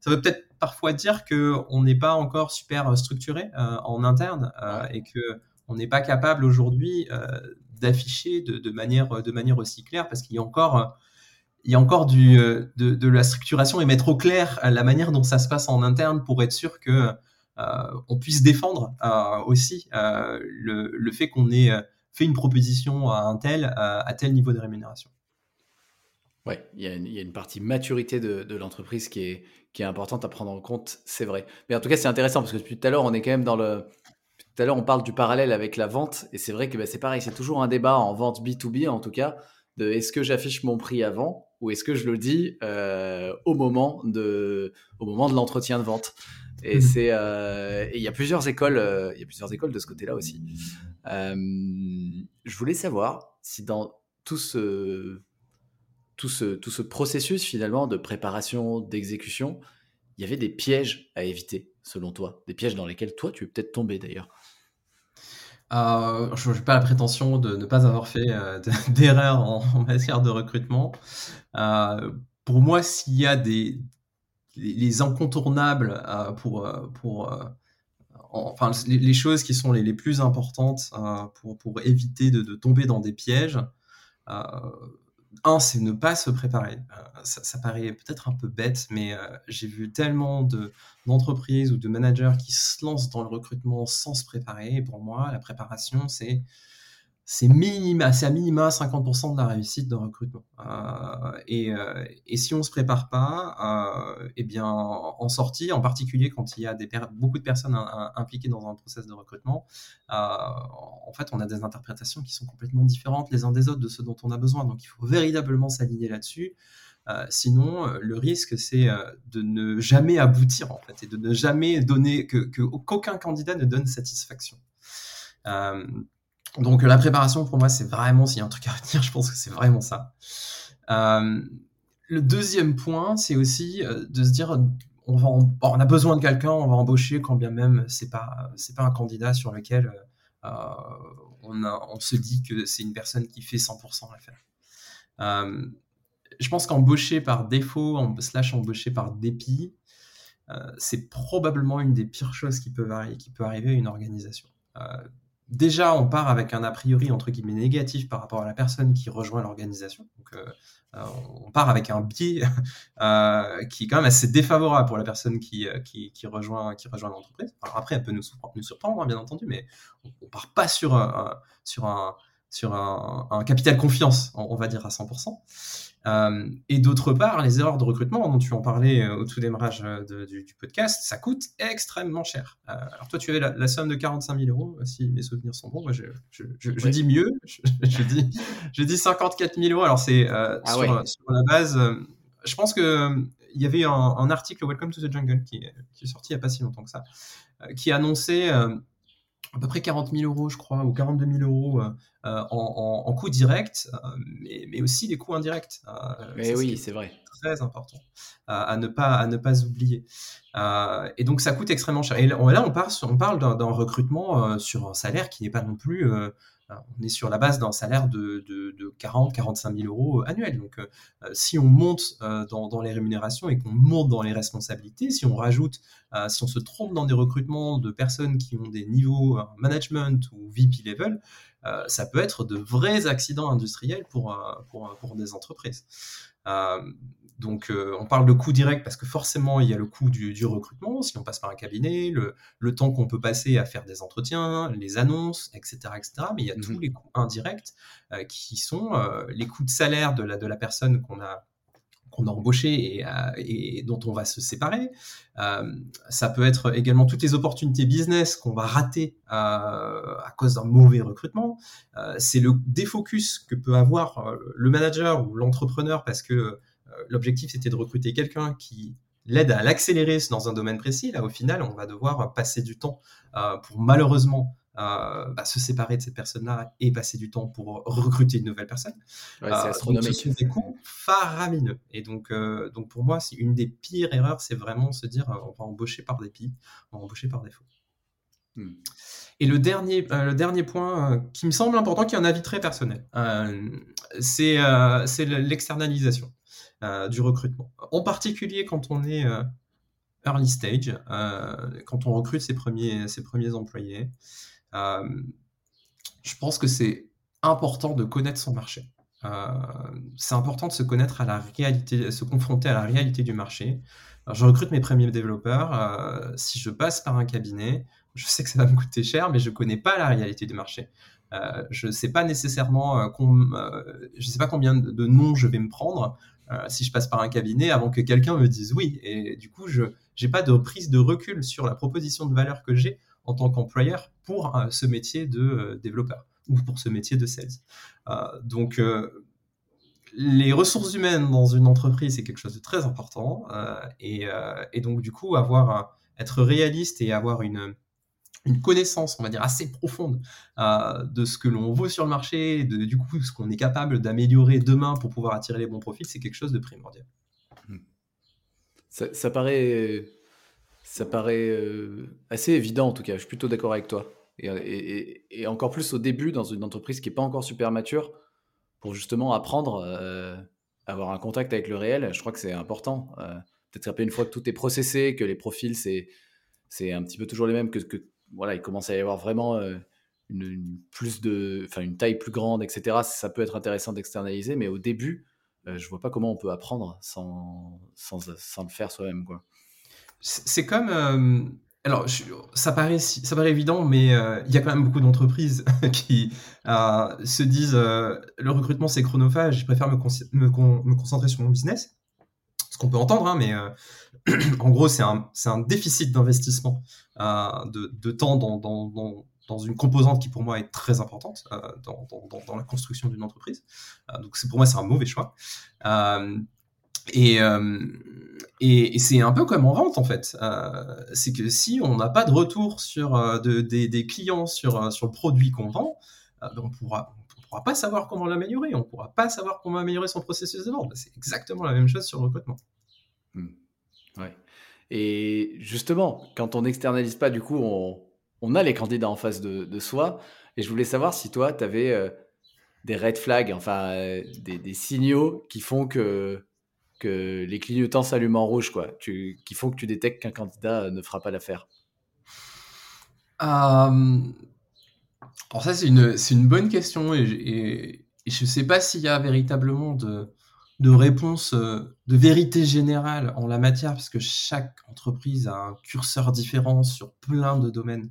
ça veut peut-être parfois dire que on n'est pas encore super euh, structuré en interne et que on n'est pas capable aujourd'hui d'afficher de, manière de manière aussi claire parce qu'il y a encore il y a encore du, de, la structuration et mettre au clair la manière dont ça se passe en interne pour être sûr que on puisse défendre aussi le, le, fait qu'on ait fait une proposition à un tel, à, tel niveau de rémunération. Oui, il y, a une partie maturité de, l'entreprise qui est, qui est importante à prendre en compte, c'est vrai. Mais en tout cas, c'est intéressant parce que depuis tout à l'heure, on est quand même dans le. Tout à l'heure, on parle du parallèle avec la vente, et c'est vrai que bah, c'est pareil, c'est toujours un débat en vente B2B en tout cas, de est-ce que j'affiche mon prix avant ou est-ce que je le dis euh, au moment de, au moment de l'entretien de vente. Et mmh. c'est, euh, il y a plusieurs écoles, euh, il y a plusieurs écoles de ce côté-là aussi. je voulais savoir si dans tout ce, tout ce, tout ce processus finalement de préparation, d'exécution, il y avait des pièges à éviter, selon toi, des pièges dans lesquels toi tu es peut-être tombé d'ailleurs. Euh, je n'ai pas la prétention de ne pas avoir fait euh, d'erreur en, matière de recrutement. Euh, pour moi, s'il y a des les, incontournables pour pour enfin les, choses qui sont les, les plus importantes pour pour éviter de, de, tomber dans des pièges un, c'est ne pas se préparer. Euh, ça, paraît peut-être un peu bête, mais euh, j'ai vu tellement de, d'entreprises ou de managers qui se lancent dans le recrutement sans se préparer. Et pour moi, la préparation, c'est c'est minima, c'est à minima 50% de la réussite de recrutement. Euh, et, euh, et, si on se prépare pas, euh, eh bien, en sortie, en particulier quand il y a des beaucoup de personnes impliquées dans un process de recrutement, euh, en fait, on a des interprétations qui sont complètement différentes les uns des autres de ce dont on a besoin. Donc, il faut véritablement s'aligner là-dessus. Euh, sinon, le risque, c'est de ne jamais aboutir, en fait, et de ne jamais donner, que, qu'aucun candidat ne donne satisfaction. Euh, donc la préparation pour moi c'est vraiment s'il y a un truc à retenir, je pense que c'est vraiment ça. Euh, le deuxième point, c'est aussi de se dire on, a besoin de quelqu'un, on va embaucher quand bien même c'est pas pas un candidat sur lequel on, se dit que c'est une personne qui fait 100% l'affaire. Euh, je pense qu'embaucher par défaut, slash embaucher par dépit, euh, c'est probablement une des pires choses qui peut, qui peut arriver à une organisation. Euh, déjà, on part avec un a priori entre guillemets négatif par rapport à la personne qui rejoint l'organisation. Donc, on part avec un biais qui est quand même assez défavorable pour la personne qui, qui, rejoint, qui rejoint l'entreprise. Alors après, elle peut nous, surprendre, hein, bien entendu, mais on, ne part pas sur, sur un, sur un, capital confiance, on, va dire à 100%. Euh, et d'autre part, les erreurs de recrutement dont tu en parlais euh, au tout démarrage euh, du, podcast, ça coûte extrêmement cher. alors toi, tu avais la, somme de 45 000 euros, si mes souvenirs sont bons. Moi, je, dis mieux, je, dis, je dis 54 000 euros. Alors c'est ah sur, la base. je pense que il y avait un, article Welcome to the Jungle qui, qui, est sorti il n'y a pas si longtemps que ça, qui annonçait à peu près 40 000 euros, je crois, ou 42 000 euros euh, euh, en, en, coûts directs, euh, mais, aussi des coûts indirects. mais oui, c'est vrai. Très important à, ne pas, à ne pas oublier. et donc, ça coûte extrêmement cher. Et là, on on parle d'un recrutement sur un salaire qui n'est pas non plus on est sur la base d'un salaire de, 40-45 000 euros annuels. Donc, euh, si on monte euh, dans, les rémunérations et qu'on monte dans les responsabilités, si on rajoute, euh, si on se trompe dans des recrutements de personnes qui ont des niveaux management ou VP level, ça peut être de vrais accidents industriels pour des entreprises. Donc, euh, on parle de coût direct parce que forcément, il y a le coût du, recrutement, si on passe par un cabinet, le, temps qu'on peut passer à faire des entretiens, les annonces, etc. etc. mais il y a tous mhm. les coûts indirects euh, qui sont euh, les coûts de salaire de la, de la personne qu'on a qu'on a embauché et, dont on va se séparer. ça peut être également toutes les opportunités business qu'on va rater à cause d'un mauvais recrutement. c'est le défocus que peut avoir le manager ou l'entrepreneur parce que euh, l'objectif c'était de recruter quelqu'un qui l'aide à l'accélérer dans un domaine précis. Là, au final, on va devoir passer du temps euh, pour malheureusement euh, bah, se séparer de cette personne-là et passer du temps pour recruter une nouvelle personne. c'est astronomique. ce sont des coûts faramineux. Et donc, donc pour moi, c'est une des pires erreurs, c'est vraiment se dire on va embaucher par dépit, on va embaucher par défaut. Hmm. Et le dernier, le dernier point qui me semble important, qui est un avis très personnel, c'est l'externalisation. Euh, du recrutement. En particulier quand on est euh, early stage, euh, quand on recrute ses premiers, ses premiers employés, je pense que c'est important de connaître son marché. c'est important de se connaître à la réalité, se confronter à la réalité du marché. je recrute mes premiers développeurs. si je passe par un cabinet, je sais que ça va me coûter cher, mais je ne connais pas la réalité du marché. je ne sais pas nécessairement, combien de noms je vais me prendre. Euh, si je passe par un cabinet avant que quelqu'un me dise oui. Et du coup, je n'ai pas de prise de recul sur la proposition de valeur que j'ai en tant qu'employeur pour euh, ce métier de euh, développeur ou pour ce métier de sales. donc, les ressources humaines dans une entreprise, c'est quelque chose de très important. Et, donc, du coup, avoir, être réaliste et avoir une, une connaissance, on va dire, assez profonde euh, de ce que l'on vaut sur le marché, de du coup ce qu'on est capable d'améliorer demain pour pouvoir attirer les bons profils, c'est quelque chose de primordial. Hmm. Ça, paraît, ça paraît euh, assez évident en tout cas, je suis plutôt d'accord avec toi. Et, encore plus au début dans une entreprise qui n'est pas encore super mature, pour justement apprendre, euh, avoir un contact avec le réel, je crois que c'est important. Peut-être une fois que tout est processé, que les profils, c'est, un petit peu toujours les mêmes que, voilà, il commence à y avoir vraiment euh, une, plus de, une taille plus grande, etc. Ça peut être intéressant d'externaliser, mais au début, euh, je vois pas comment on peut apprendre sans, sans, sans le faire soi-même, quoi. C'est comme, euh, alors ça paraît, ça paraît évident, mais il y a quand même beaucoup d'entreprises qui se disent le recrutement c'est chronophage, je préfère me, me, concentrer sur mon business. Ce qu'on peut entendre, hein, mais en gros, c'est un, un, déficit d'investissement euh, de, temps dans, dans, dans, une composante qui pour moi est très importante euh, dans, dans, la construction d'une entreprise. Euh, donc pour moi, c'est un mauvais choix. Et, et, c'est un peu comme en vente en fait. c'est que si on n'a pas de retour sur de, des, des, clients sur, sur le produit qu'on vend, ben, on pourra pourra pas savoir comment l'améliorer, on pourra pas savoir comment améliorer son processus de vente. C'est exactement la même chose sur le recrutement. Hmm. Ouais. Et justement, quand on n'externalise pas, du coup, on, a les candidats en face de, soi. Et je voulais savoir si toi, tu avais euh, des red flags, enfin, euh, des, signaux qui font que, que les clignotants s'allument en rouge, quoi, qui font que tu détectes qu'un candidat ne fera pas l'affaire. Euh, alors ça, c'est une, bonne question et, je ne sais pas s'il y a véritablement de, de réponse euh, de vérité générale en la matière, parce que chaque entreprise a un curseur différent sur plein de domaines.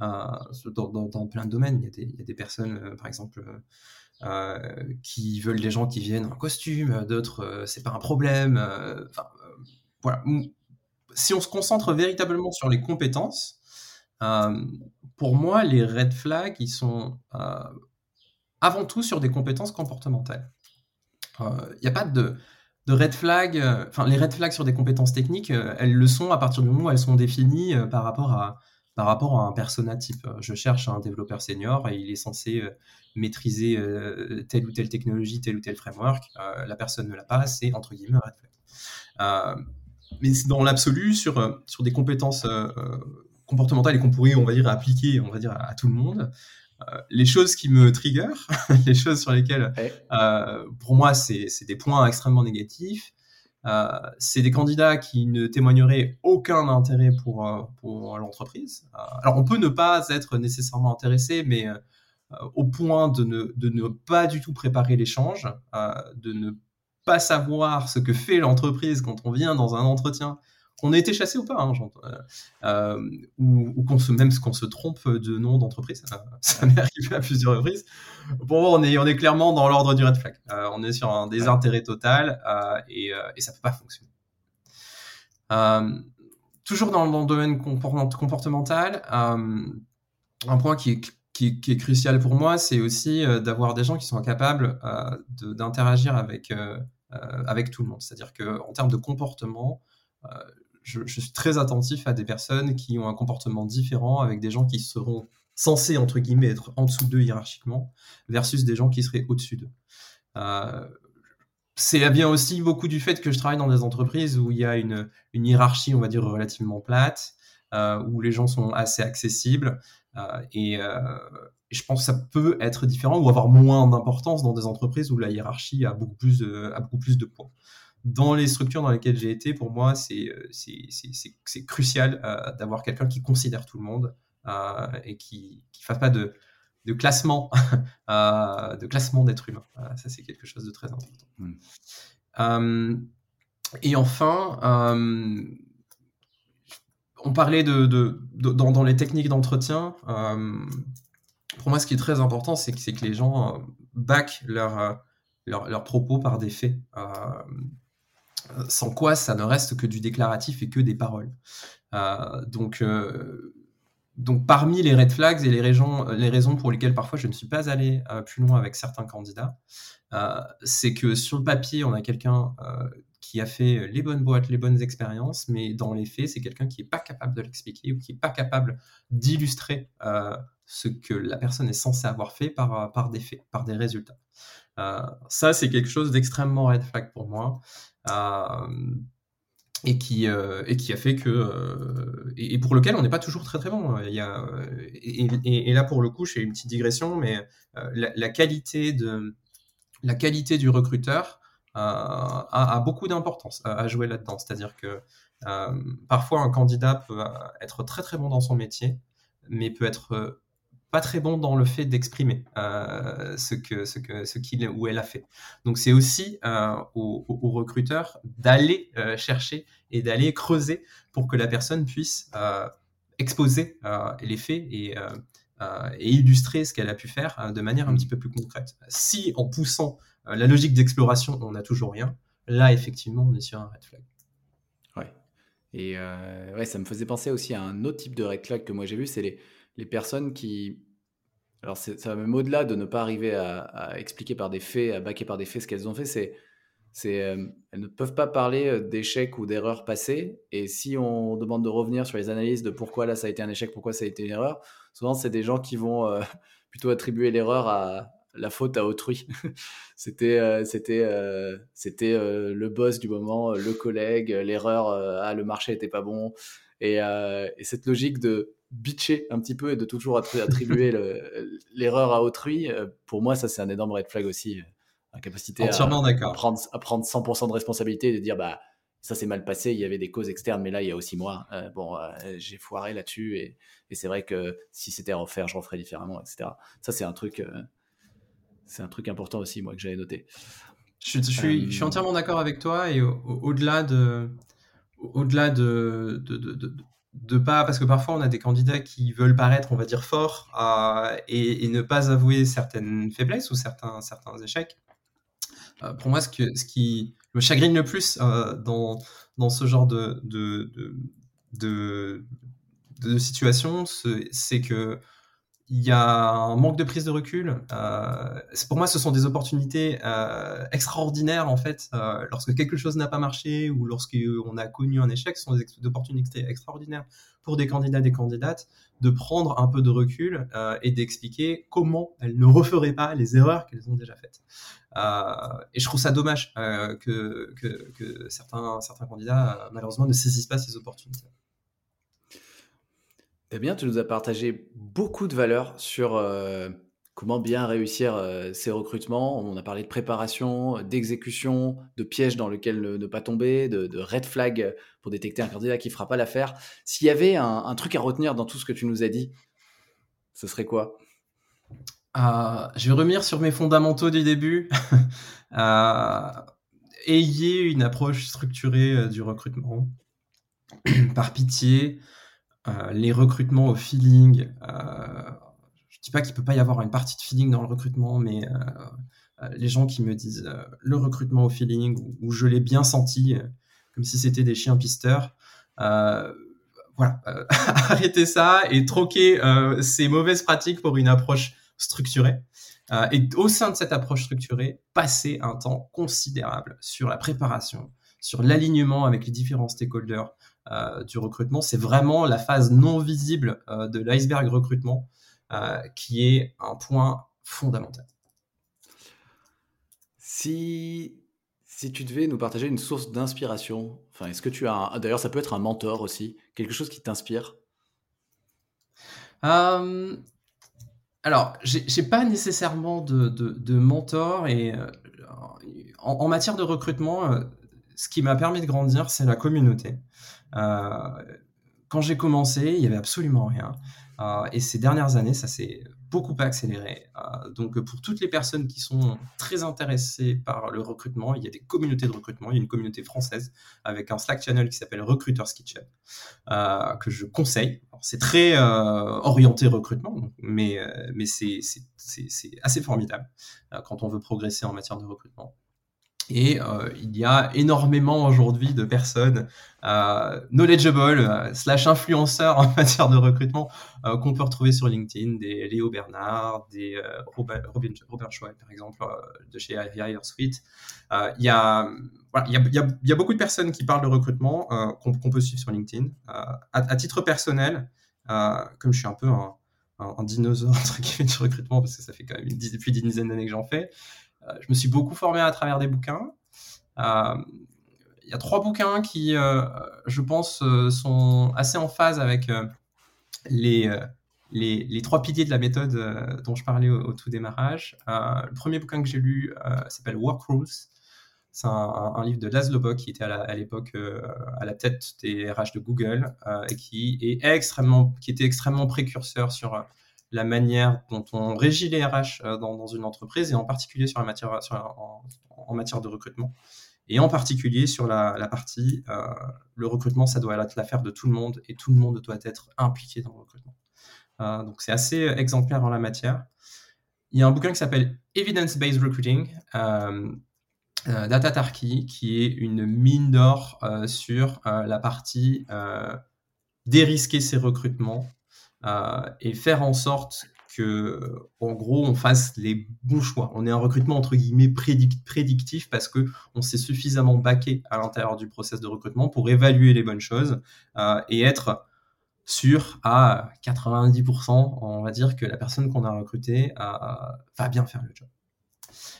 Euh, dans, plein de domaines, il y a des personnes, par exemple, qui veulent des gens qui viennent en costume, d'autres, c'est pas un problème. Enfin, voilà. Si on se concentre véritablement sur les compétences, euh, pour moi, les red flags, ils sont euh, avant tout sur des compétences comportementales. Il euh, n'y a pas de, de red flag, enfin les red flags sur des compétences techniques, elles le sont à partir du moment où elles sont définies par rapport à par rapport à un persona type. Je cherche un développeur senior et il est censé maîtriser telle ou telle technologie, tel ou tel framework. la personne ne l'a pas, c'est entre guillemets un red flag. mais dans l'absolu, sur, sur des compétences comportementales et qu'on pourrait, on va dire, appliquer, on va dire, à, tout le monde. Euh, les choses qui me trigger, les choses sur lesquelles, euh, pour moi, c'est des points extrêmement négatifs. Euh, c'est des candidats qui ne témoigneraient aucun intérêt pour, pour l'entreprise. alors, on peut ne pas être nécessairement intéressé, mais au point de ne, de ne, pas du tout préparer l'échange, de ne pas savoir ce que fait l'entreprise quand on vient dans un entretien qu'on ait été chassé ou pas, hein, euh, euh, ou, qu'on se, même qu'on se trompe de nom d'entreprise. ça m'est arrivé à plusieurs reprises. Pour moi, on est, on est clairement dans l'ordre du red flag. Euh, on est sur un désintérêt total et, et ça peut pas fonctionner. toujours dans, le domaine comportemental, un point qui est, qui, qui est, crucial pour moi, c'est aussi d'avoir des gens qui sont capables d'interagir avec, avec tout le monde. C'est-à-dire qu'en termes de comportement, je, suis très attentif à des personnes qui ont un comportement différent avec des gens qui seront censés, entre guillemets, être en dessous d'eux hiérarchiquement, versus des gens qui seraient au-dessus d'eux. Euh, c'est bien aussi beaucoup du fait que je travaille dans des entreprises où il y a une, hiérarchie, on va dire, relativement plate, euh, où les gens sont assez accessibles. Euh, et, je pense que ça peut être différent ou avoir moins d'importance dans des entreprises où la hiérarchie a beaucoup plus a beaucoup plus de poids dans les structures dans lesquelles j'ai été, pour moi, c'est euh, crucial euh, d'avoir quelqu'un qui considère tout le monde euh, et qui ne fasse pas de, de classement de classement d'êtres humains. ça, c'est quelque chose de très important. Et enfin, on parlait de, de, dans, dans, les techniques d'entretien. pour moi, ce qui est très important, c'est que, que les gens back leurs leur, leur propos par des faits sans quoi ça ne reste que du déclaratif et que des paroles. Euh, donc, euh, donc, parmi les red flags et les raisons, les raisons pour lesquelles parfois je ne suis pas allé euh, plus loin avec certains candidats, c'est que sur le papier, on a quelqu'un qui a fait les bonnes boîtes, les bonnes expériences, mais dans les faits, c'est quelqu'un qui n'est pas capable de l'expliquer ou qui n'est pas capable d'illustrer ce que la personne est censée avoir fait par, par des faits, par des résultats. ça, c'est quelque chose d'extrêmement red flag pour moi. Euh, et qui, euh, et qui a fait que euh, et, pour lequel on n'est pas toujours très très bon. Il y a, et, là pour le coup, je fais une petite digression, mais la, qualité de la qualité du recruteur a, beaucoup d'importance à, jouer là-dedans. C'est-à-dire que parfois un candidat peut être très très bon dans son métier, mais peut être pas très bon dans le fait d'exprimer euh, ce que ce que ce qu'il ou elle a fait. Donc c'est aussi euh, au, recruteur d'aller euh, chercher et d'aller creuser pour que la personne puisse exposer les faits et, et illustrer ce qu'elle a pu faire de manière un petit peu plus concrète. Si en poussant la logique d'exploration on n'a toujours rien, là effectivement on est sur un red flag. Ouais. Et ouais, ça me faisait penser aussi à un autre type de red flag que moi j'ai vu, c'est les les personnes qui. Alors, ça va même au-delà de ne pas arriver à, expliquer par des faits, à baquer par des faits ce qu'elles ont fait, c'est. c'est euh, elles ne peuvent pas parler euh, d'échecs ou d'erreurs passées. Et si on demande de revenir sur les analyses de pourquoi là ça a été un échec, pourquoi ça a été une erreur, souvent c'est des gens qui vont euh, plutôt attribuer l'erreur à, la faute à autrui. c'était c'était c'était le boss du moment, le collègue, l'erreur, ah le marché était pas bon et, et cette logique de bitcher un petit peu et de toujours attribuer l'erreur à autrui, pour moi ça c'est un énorme red flag aussi. La capacité à, à, prendre, à prendre 100% de responsabilité et de dire bah ça s'est mal passé, il y avait des causes externes, mais là, il y a aussi moi. Euh, bon, euh, j'ai foiré là-dessus, et, c'est vrai que si c'était à refaire, je referais différemment, etc. Ça, c'est un truc, euh, c'est un truc important aussi, moi, que j'avais noté. Je, suis, je suis entièrement d'accord avec toi, et au-delà de, au-delà de, de, de, de, pas, parce que parfois on a des candidats qui veulent paraître, on va dire, forts, et, ne pas avouer certaines faiblesses ou certains, certains échecs. pour moi, ce, que, ce qui me chagrine le plus euh, dans, dans ce genre de, de, de, situation, c'est que il y a un manque de prise de recul. Euh, pour moi, ce sont des opportunités euh, extraordinaires en fait. Euh, lorsque quelque chose n'a pas marché ou lorsqu'on a connu un échec, ce sont des, opportunités extraordinaires pour des candidats, des candidates, de prendre un peu de recul euh, et d'expliquer comment elles ne referaient pas les erreurs qu'elles ont déjà faites. Euh, et je trouve ça dommage euh, que, que, que, certains, certains candidats, malheureusement, ne saisissent pas ces opportunités. Eh bien, tu nous as partagé beaucoup de valeurs sur euh, comment bien réussir euh, ces recrutements. On a parlé de préparation, d'exécution, de pièges dans lesquels ne, pas tomber, de, red flag pour détecter un candidat qui ne fera pas l'affaire. S'il y avait un, truc à retenir dans tout ce que tu nous as dit, ce serait quoi? Euh, Je vais revenir sur mes fondamentaux du début. ayez une approche structurée du recrutement. Par pitié, les recrutements au feeling. Euh, je dis pas qu'il peut pas y avoir une partie de feeling dans le recrutement, mais euh, les gens qui me disent le recrutement au feeling ou, je l'ai bien senti, comme si c'était des chiens pisteurs. voilà, arrêtez ça et troquez ces mauvaises pratiques pour une approche structurée. et au sein de cette approche structurée, passez un temps considérable sur la préparation, sur l'alignement avec les différents stakeholders, euh, du recrutement. C'est vraiment la phase non visible euh, de l'iceberg recrutement euh, qui est un point fondamental. Si, si tu devais nous partager une source d'inspiration, enfin, est-ce que tu as, d'ailleurs, ça peut être un mentor aussi, quelque chose qui t'inspire? Euh, Alors, j'ai pas nécessairement de, mentor et en, matière de recrutement, ce qui m'a permis de grandir, c'est la communauté. Euh, quand j'ai commencé, il y avait absolument rien. Euh, et ces dernières années, ça s'est beaucoup accéléré. Euh, donc, pour toutes les personnes qui sont très intéressées par le recrutement, il y a des communautés de recrutement. Il y a une communauté française avec un Slack channel qui s'appelle Recruiters Kitchen, que je conseille. C'est très orienté recrutement, mais, mais c'est assez formidable quand on veut progresser en matière de recrutement. Et euh, il y a énormément aujourd'hui de personnes euh, knowledgeable euh, slash influenceurs en matière de recrutement qu'on peut retrouver sur LinkedIn, des Léo Bernard, des Robin, Robert Chouet, par exemple, de chez HireSuite. Il y, a, voilà, il, y a, y a, beaucoup de personnes qui parlent de recrutement qu'on peut suivre sur LinkedIn. À, titre personnel, comme je suis un peu un, un, dinosaure entre guillemets du recrutement parce que ça fait quand même une, depuis dizaine d'années que j'en fais. Euh, je me suis beaucoup formé à travers des bouquins. Euh, il y a trois bouquins qui, euh, je pense, sont assez en phase avec les, les, trois piliers de la méthode dont je parlais au, tout démarrage. le premier bouquin que j'ai lu s'appelle Work. C'est un, livre de Laszlo Bock qui était à l'époque à la tête des RH de Google et qui, est extrêmement, qui était extrêmement précurseur sur la manière dont on régit les RH euh, dans, une entreprise et en particulier en, matière de recrutement. Et en particulier sur la, partie, euh, le recrutement, ça doit être l'affaire de tout le monde et tout le monde doit être impliqué dans le recrutement. Euh, donc c'est assez exemplaire en la matière. Il y a un bouquin qui s'appelle Evidence-Based Recruiting, Tarki, qui est une mine d'or sur la partie dérisquer ses recrutements euh, et faire en sorte que, en gros, on fasse les bons choix. On est un recrutement entre guillemets prédictif parce que on s'est suffisamment baqué à l'intérieur du process de recrutement pour évaluer les bonnes choses euh, et être sûr à 90%, on va dire que la personne qu'on a recrutée va bien faire le job.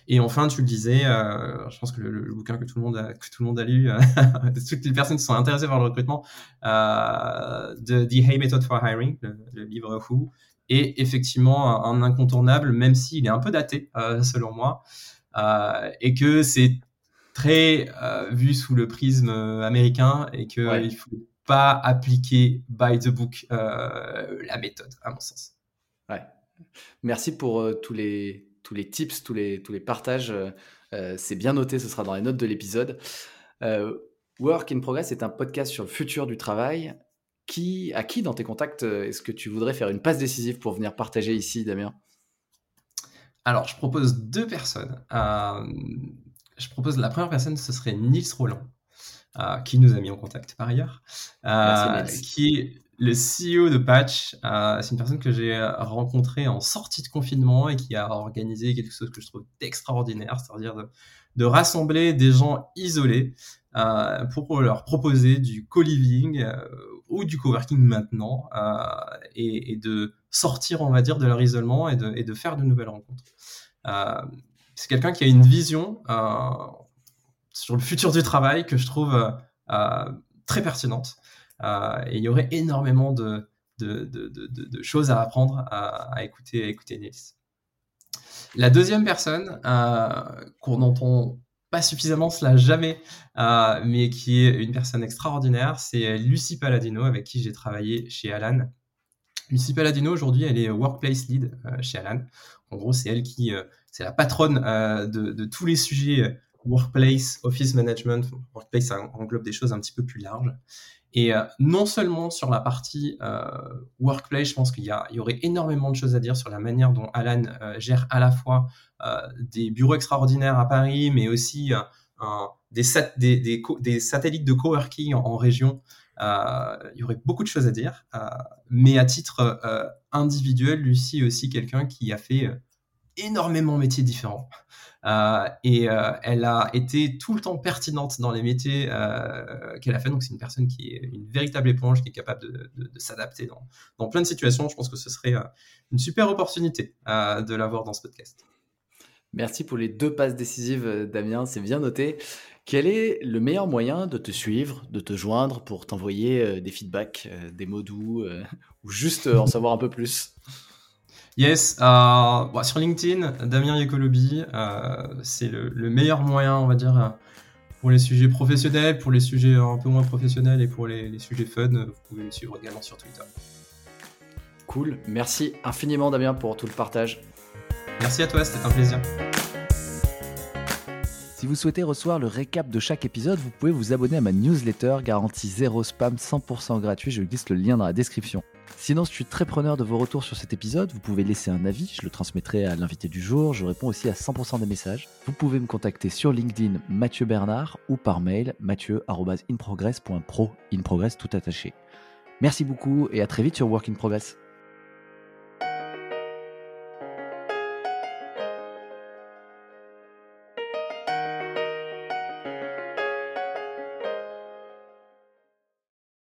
Et enfin, tu le disais, euh, je pense que le, bouquin que tout le monde a, que tout le monde a lu, euh, toutes les personnes qui sont intéressées par le recrutement, euh, de The Hay Method for Hiring, le, livre Who, est effectivement un, incontournable, même s'il est un peu daté, selon moi, et que c'est très vu sous le prisme américain et qu'il ne faut pas appliquer by the book la méthode, à mon sens. Ouais. Merci pour tous les tous les tips, tous les, tous les partages. Euh, euh, c'est bien noté, ce sera dans les notes de l'épisode. Euh, Work in Progress est un podcast sur le futur du travail. Qui, à qui dans tes contacts est-ce que tu voudrais faire une passe décisive pour venir partager ici, Damien? Alors, je propose deux personnes. je propose la première personne, ce serait Nils Roland, qui nous a mis en contact par ailleurs, qui est le CEO de Patch, euh, c'est une personne que j'ai euh, rencontrée en sortie de confinement et qui a organisé quelque chose que je trouve extraordinaire, c'est-à-dire de, rassembler des gens isolés euh, pour leur proposer du co-living ou du coworking maintenant et, de sortir, on va dire, de leur isolement et de faire de nouvelles rencontres. c'est quelqu'un qui a une vision sur le futur du travail que je trouve très pertinente. Euh, et il y aurait énormément de, choses à apprendre à, écouter, à écouter. La deuxième personne euh, qu'on n'entend pas suffisamment cela jamais, euh, mais qui est une personne extraordinaire, c'est Lucie Palladino, avec qui j'ai travaillé chez Alan. Lucie Palladino, aujourd'hui, elle est Workplace Lead chez Alan. En gros, c'est elle qui, c'est la patronne de, tous les sujets Workplace, Office Management. Workplace, englobe des choses un petit peu plus larges. Et euh, non seulement sur la partie euh, workplace, je pense qu'il y, y, aurait énormément de choses à dire sur la manière dont Alan euh, gère à la fois des bureaux extraordinaires à Paris, mais aussi des, satellites de coworking en, en région. il y aurait beaucoup de choses à dire. mais à titre individuel, Lucie est aussi quelqu'un qui a fait énormément de métiers différents. Euh, et euh, elle a été tout le temps pertinente dans les métiers euh, qu'elle a fait. Donc c'est une personne qui est une véritable éponge, qui est capable de, s'adapter dans, dans, plein de situations. Je pense que ce serait une super opportunité de l'avoir dans ce podcast. Merci pour les deux passes décisives, Damien. C'est bien noté. Quel est le meilleur moyen de te suivre, de te joindre pour t'envoyer des feedbacks, des mots doux ou juste en savoir un peu plus? Yes, euh, sur LinkedIn, Damien Yekolobi, euh, c'est le, meilleur moyen, on va dire, pour les sujets professionnels, pour les sujets un peu moins professionnels et pour les, sujets fun. Vous pouvez me suivre également sur Twitter. Cool, merci infiniment Damien pour tout le partage. Merci à toi, c'était un plaisir. Si vous souhaitez recevoir le récap de chaque épisode, vous pouvez vous abonner à ma newsletter garantie zéro spam 100% gratuit, je glisse le lien dans la description. Sinon, je suis très preneur de vos retours sur cet épisode. Vous pouvez laisser un avis, je le transmettrai à l'invité du jour. Je réponds aussi à 100% des messages. Vous pouvez me contacter sur LinkedIn Mathieu Bernard ou par mail mathieu.inprogress.pro, in progress tout attaché. Merci beaucoup et à très vite sur Work in Progress.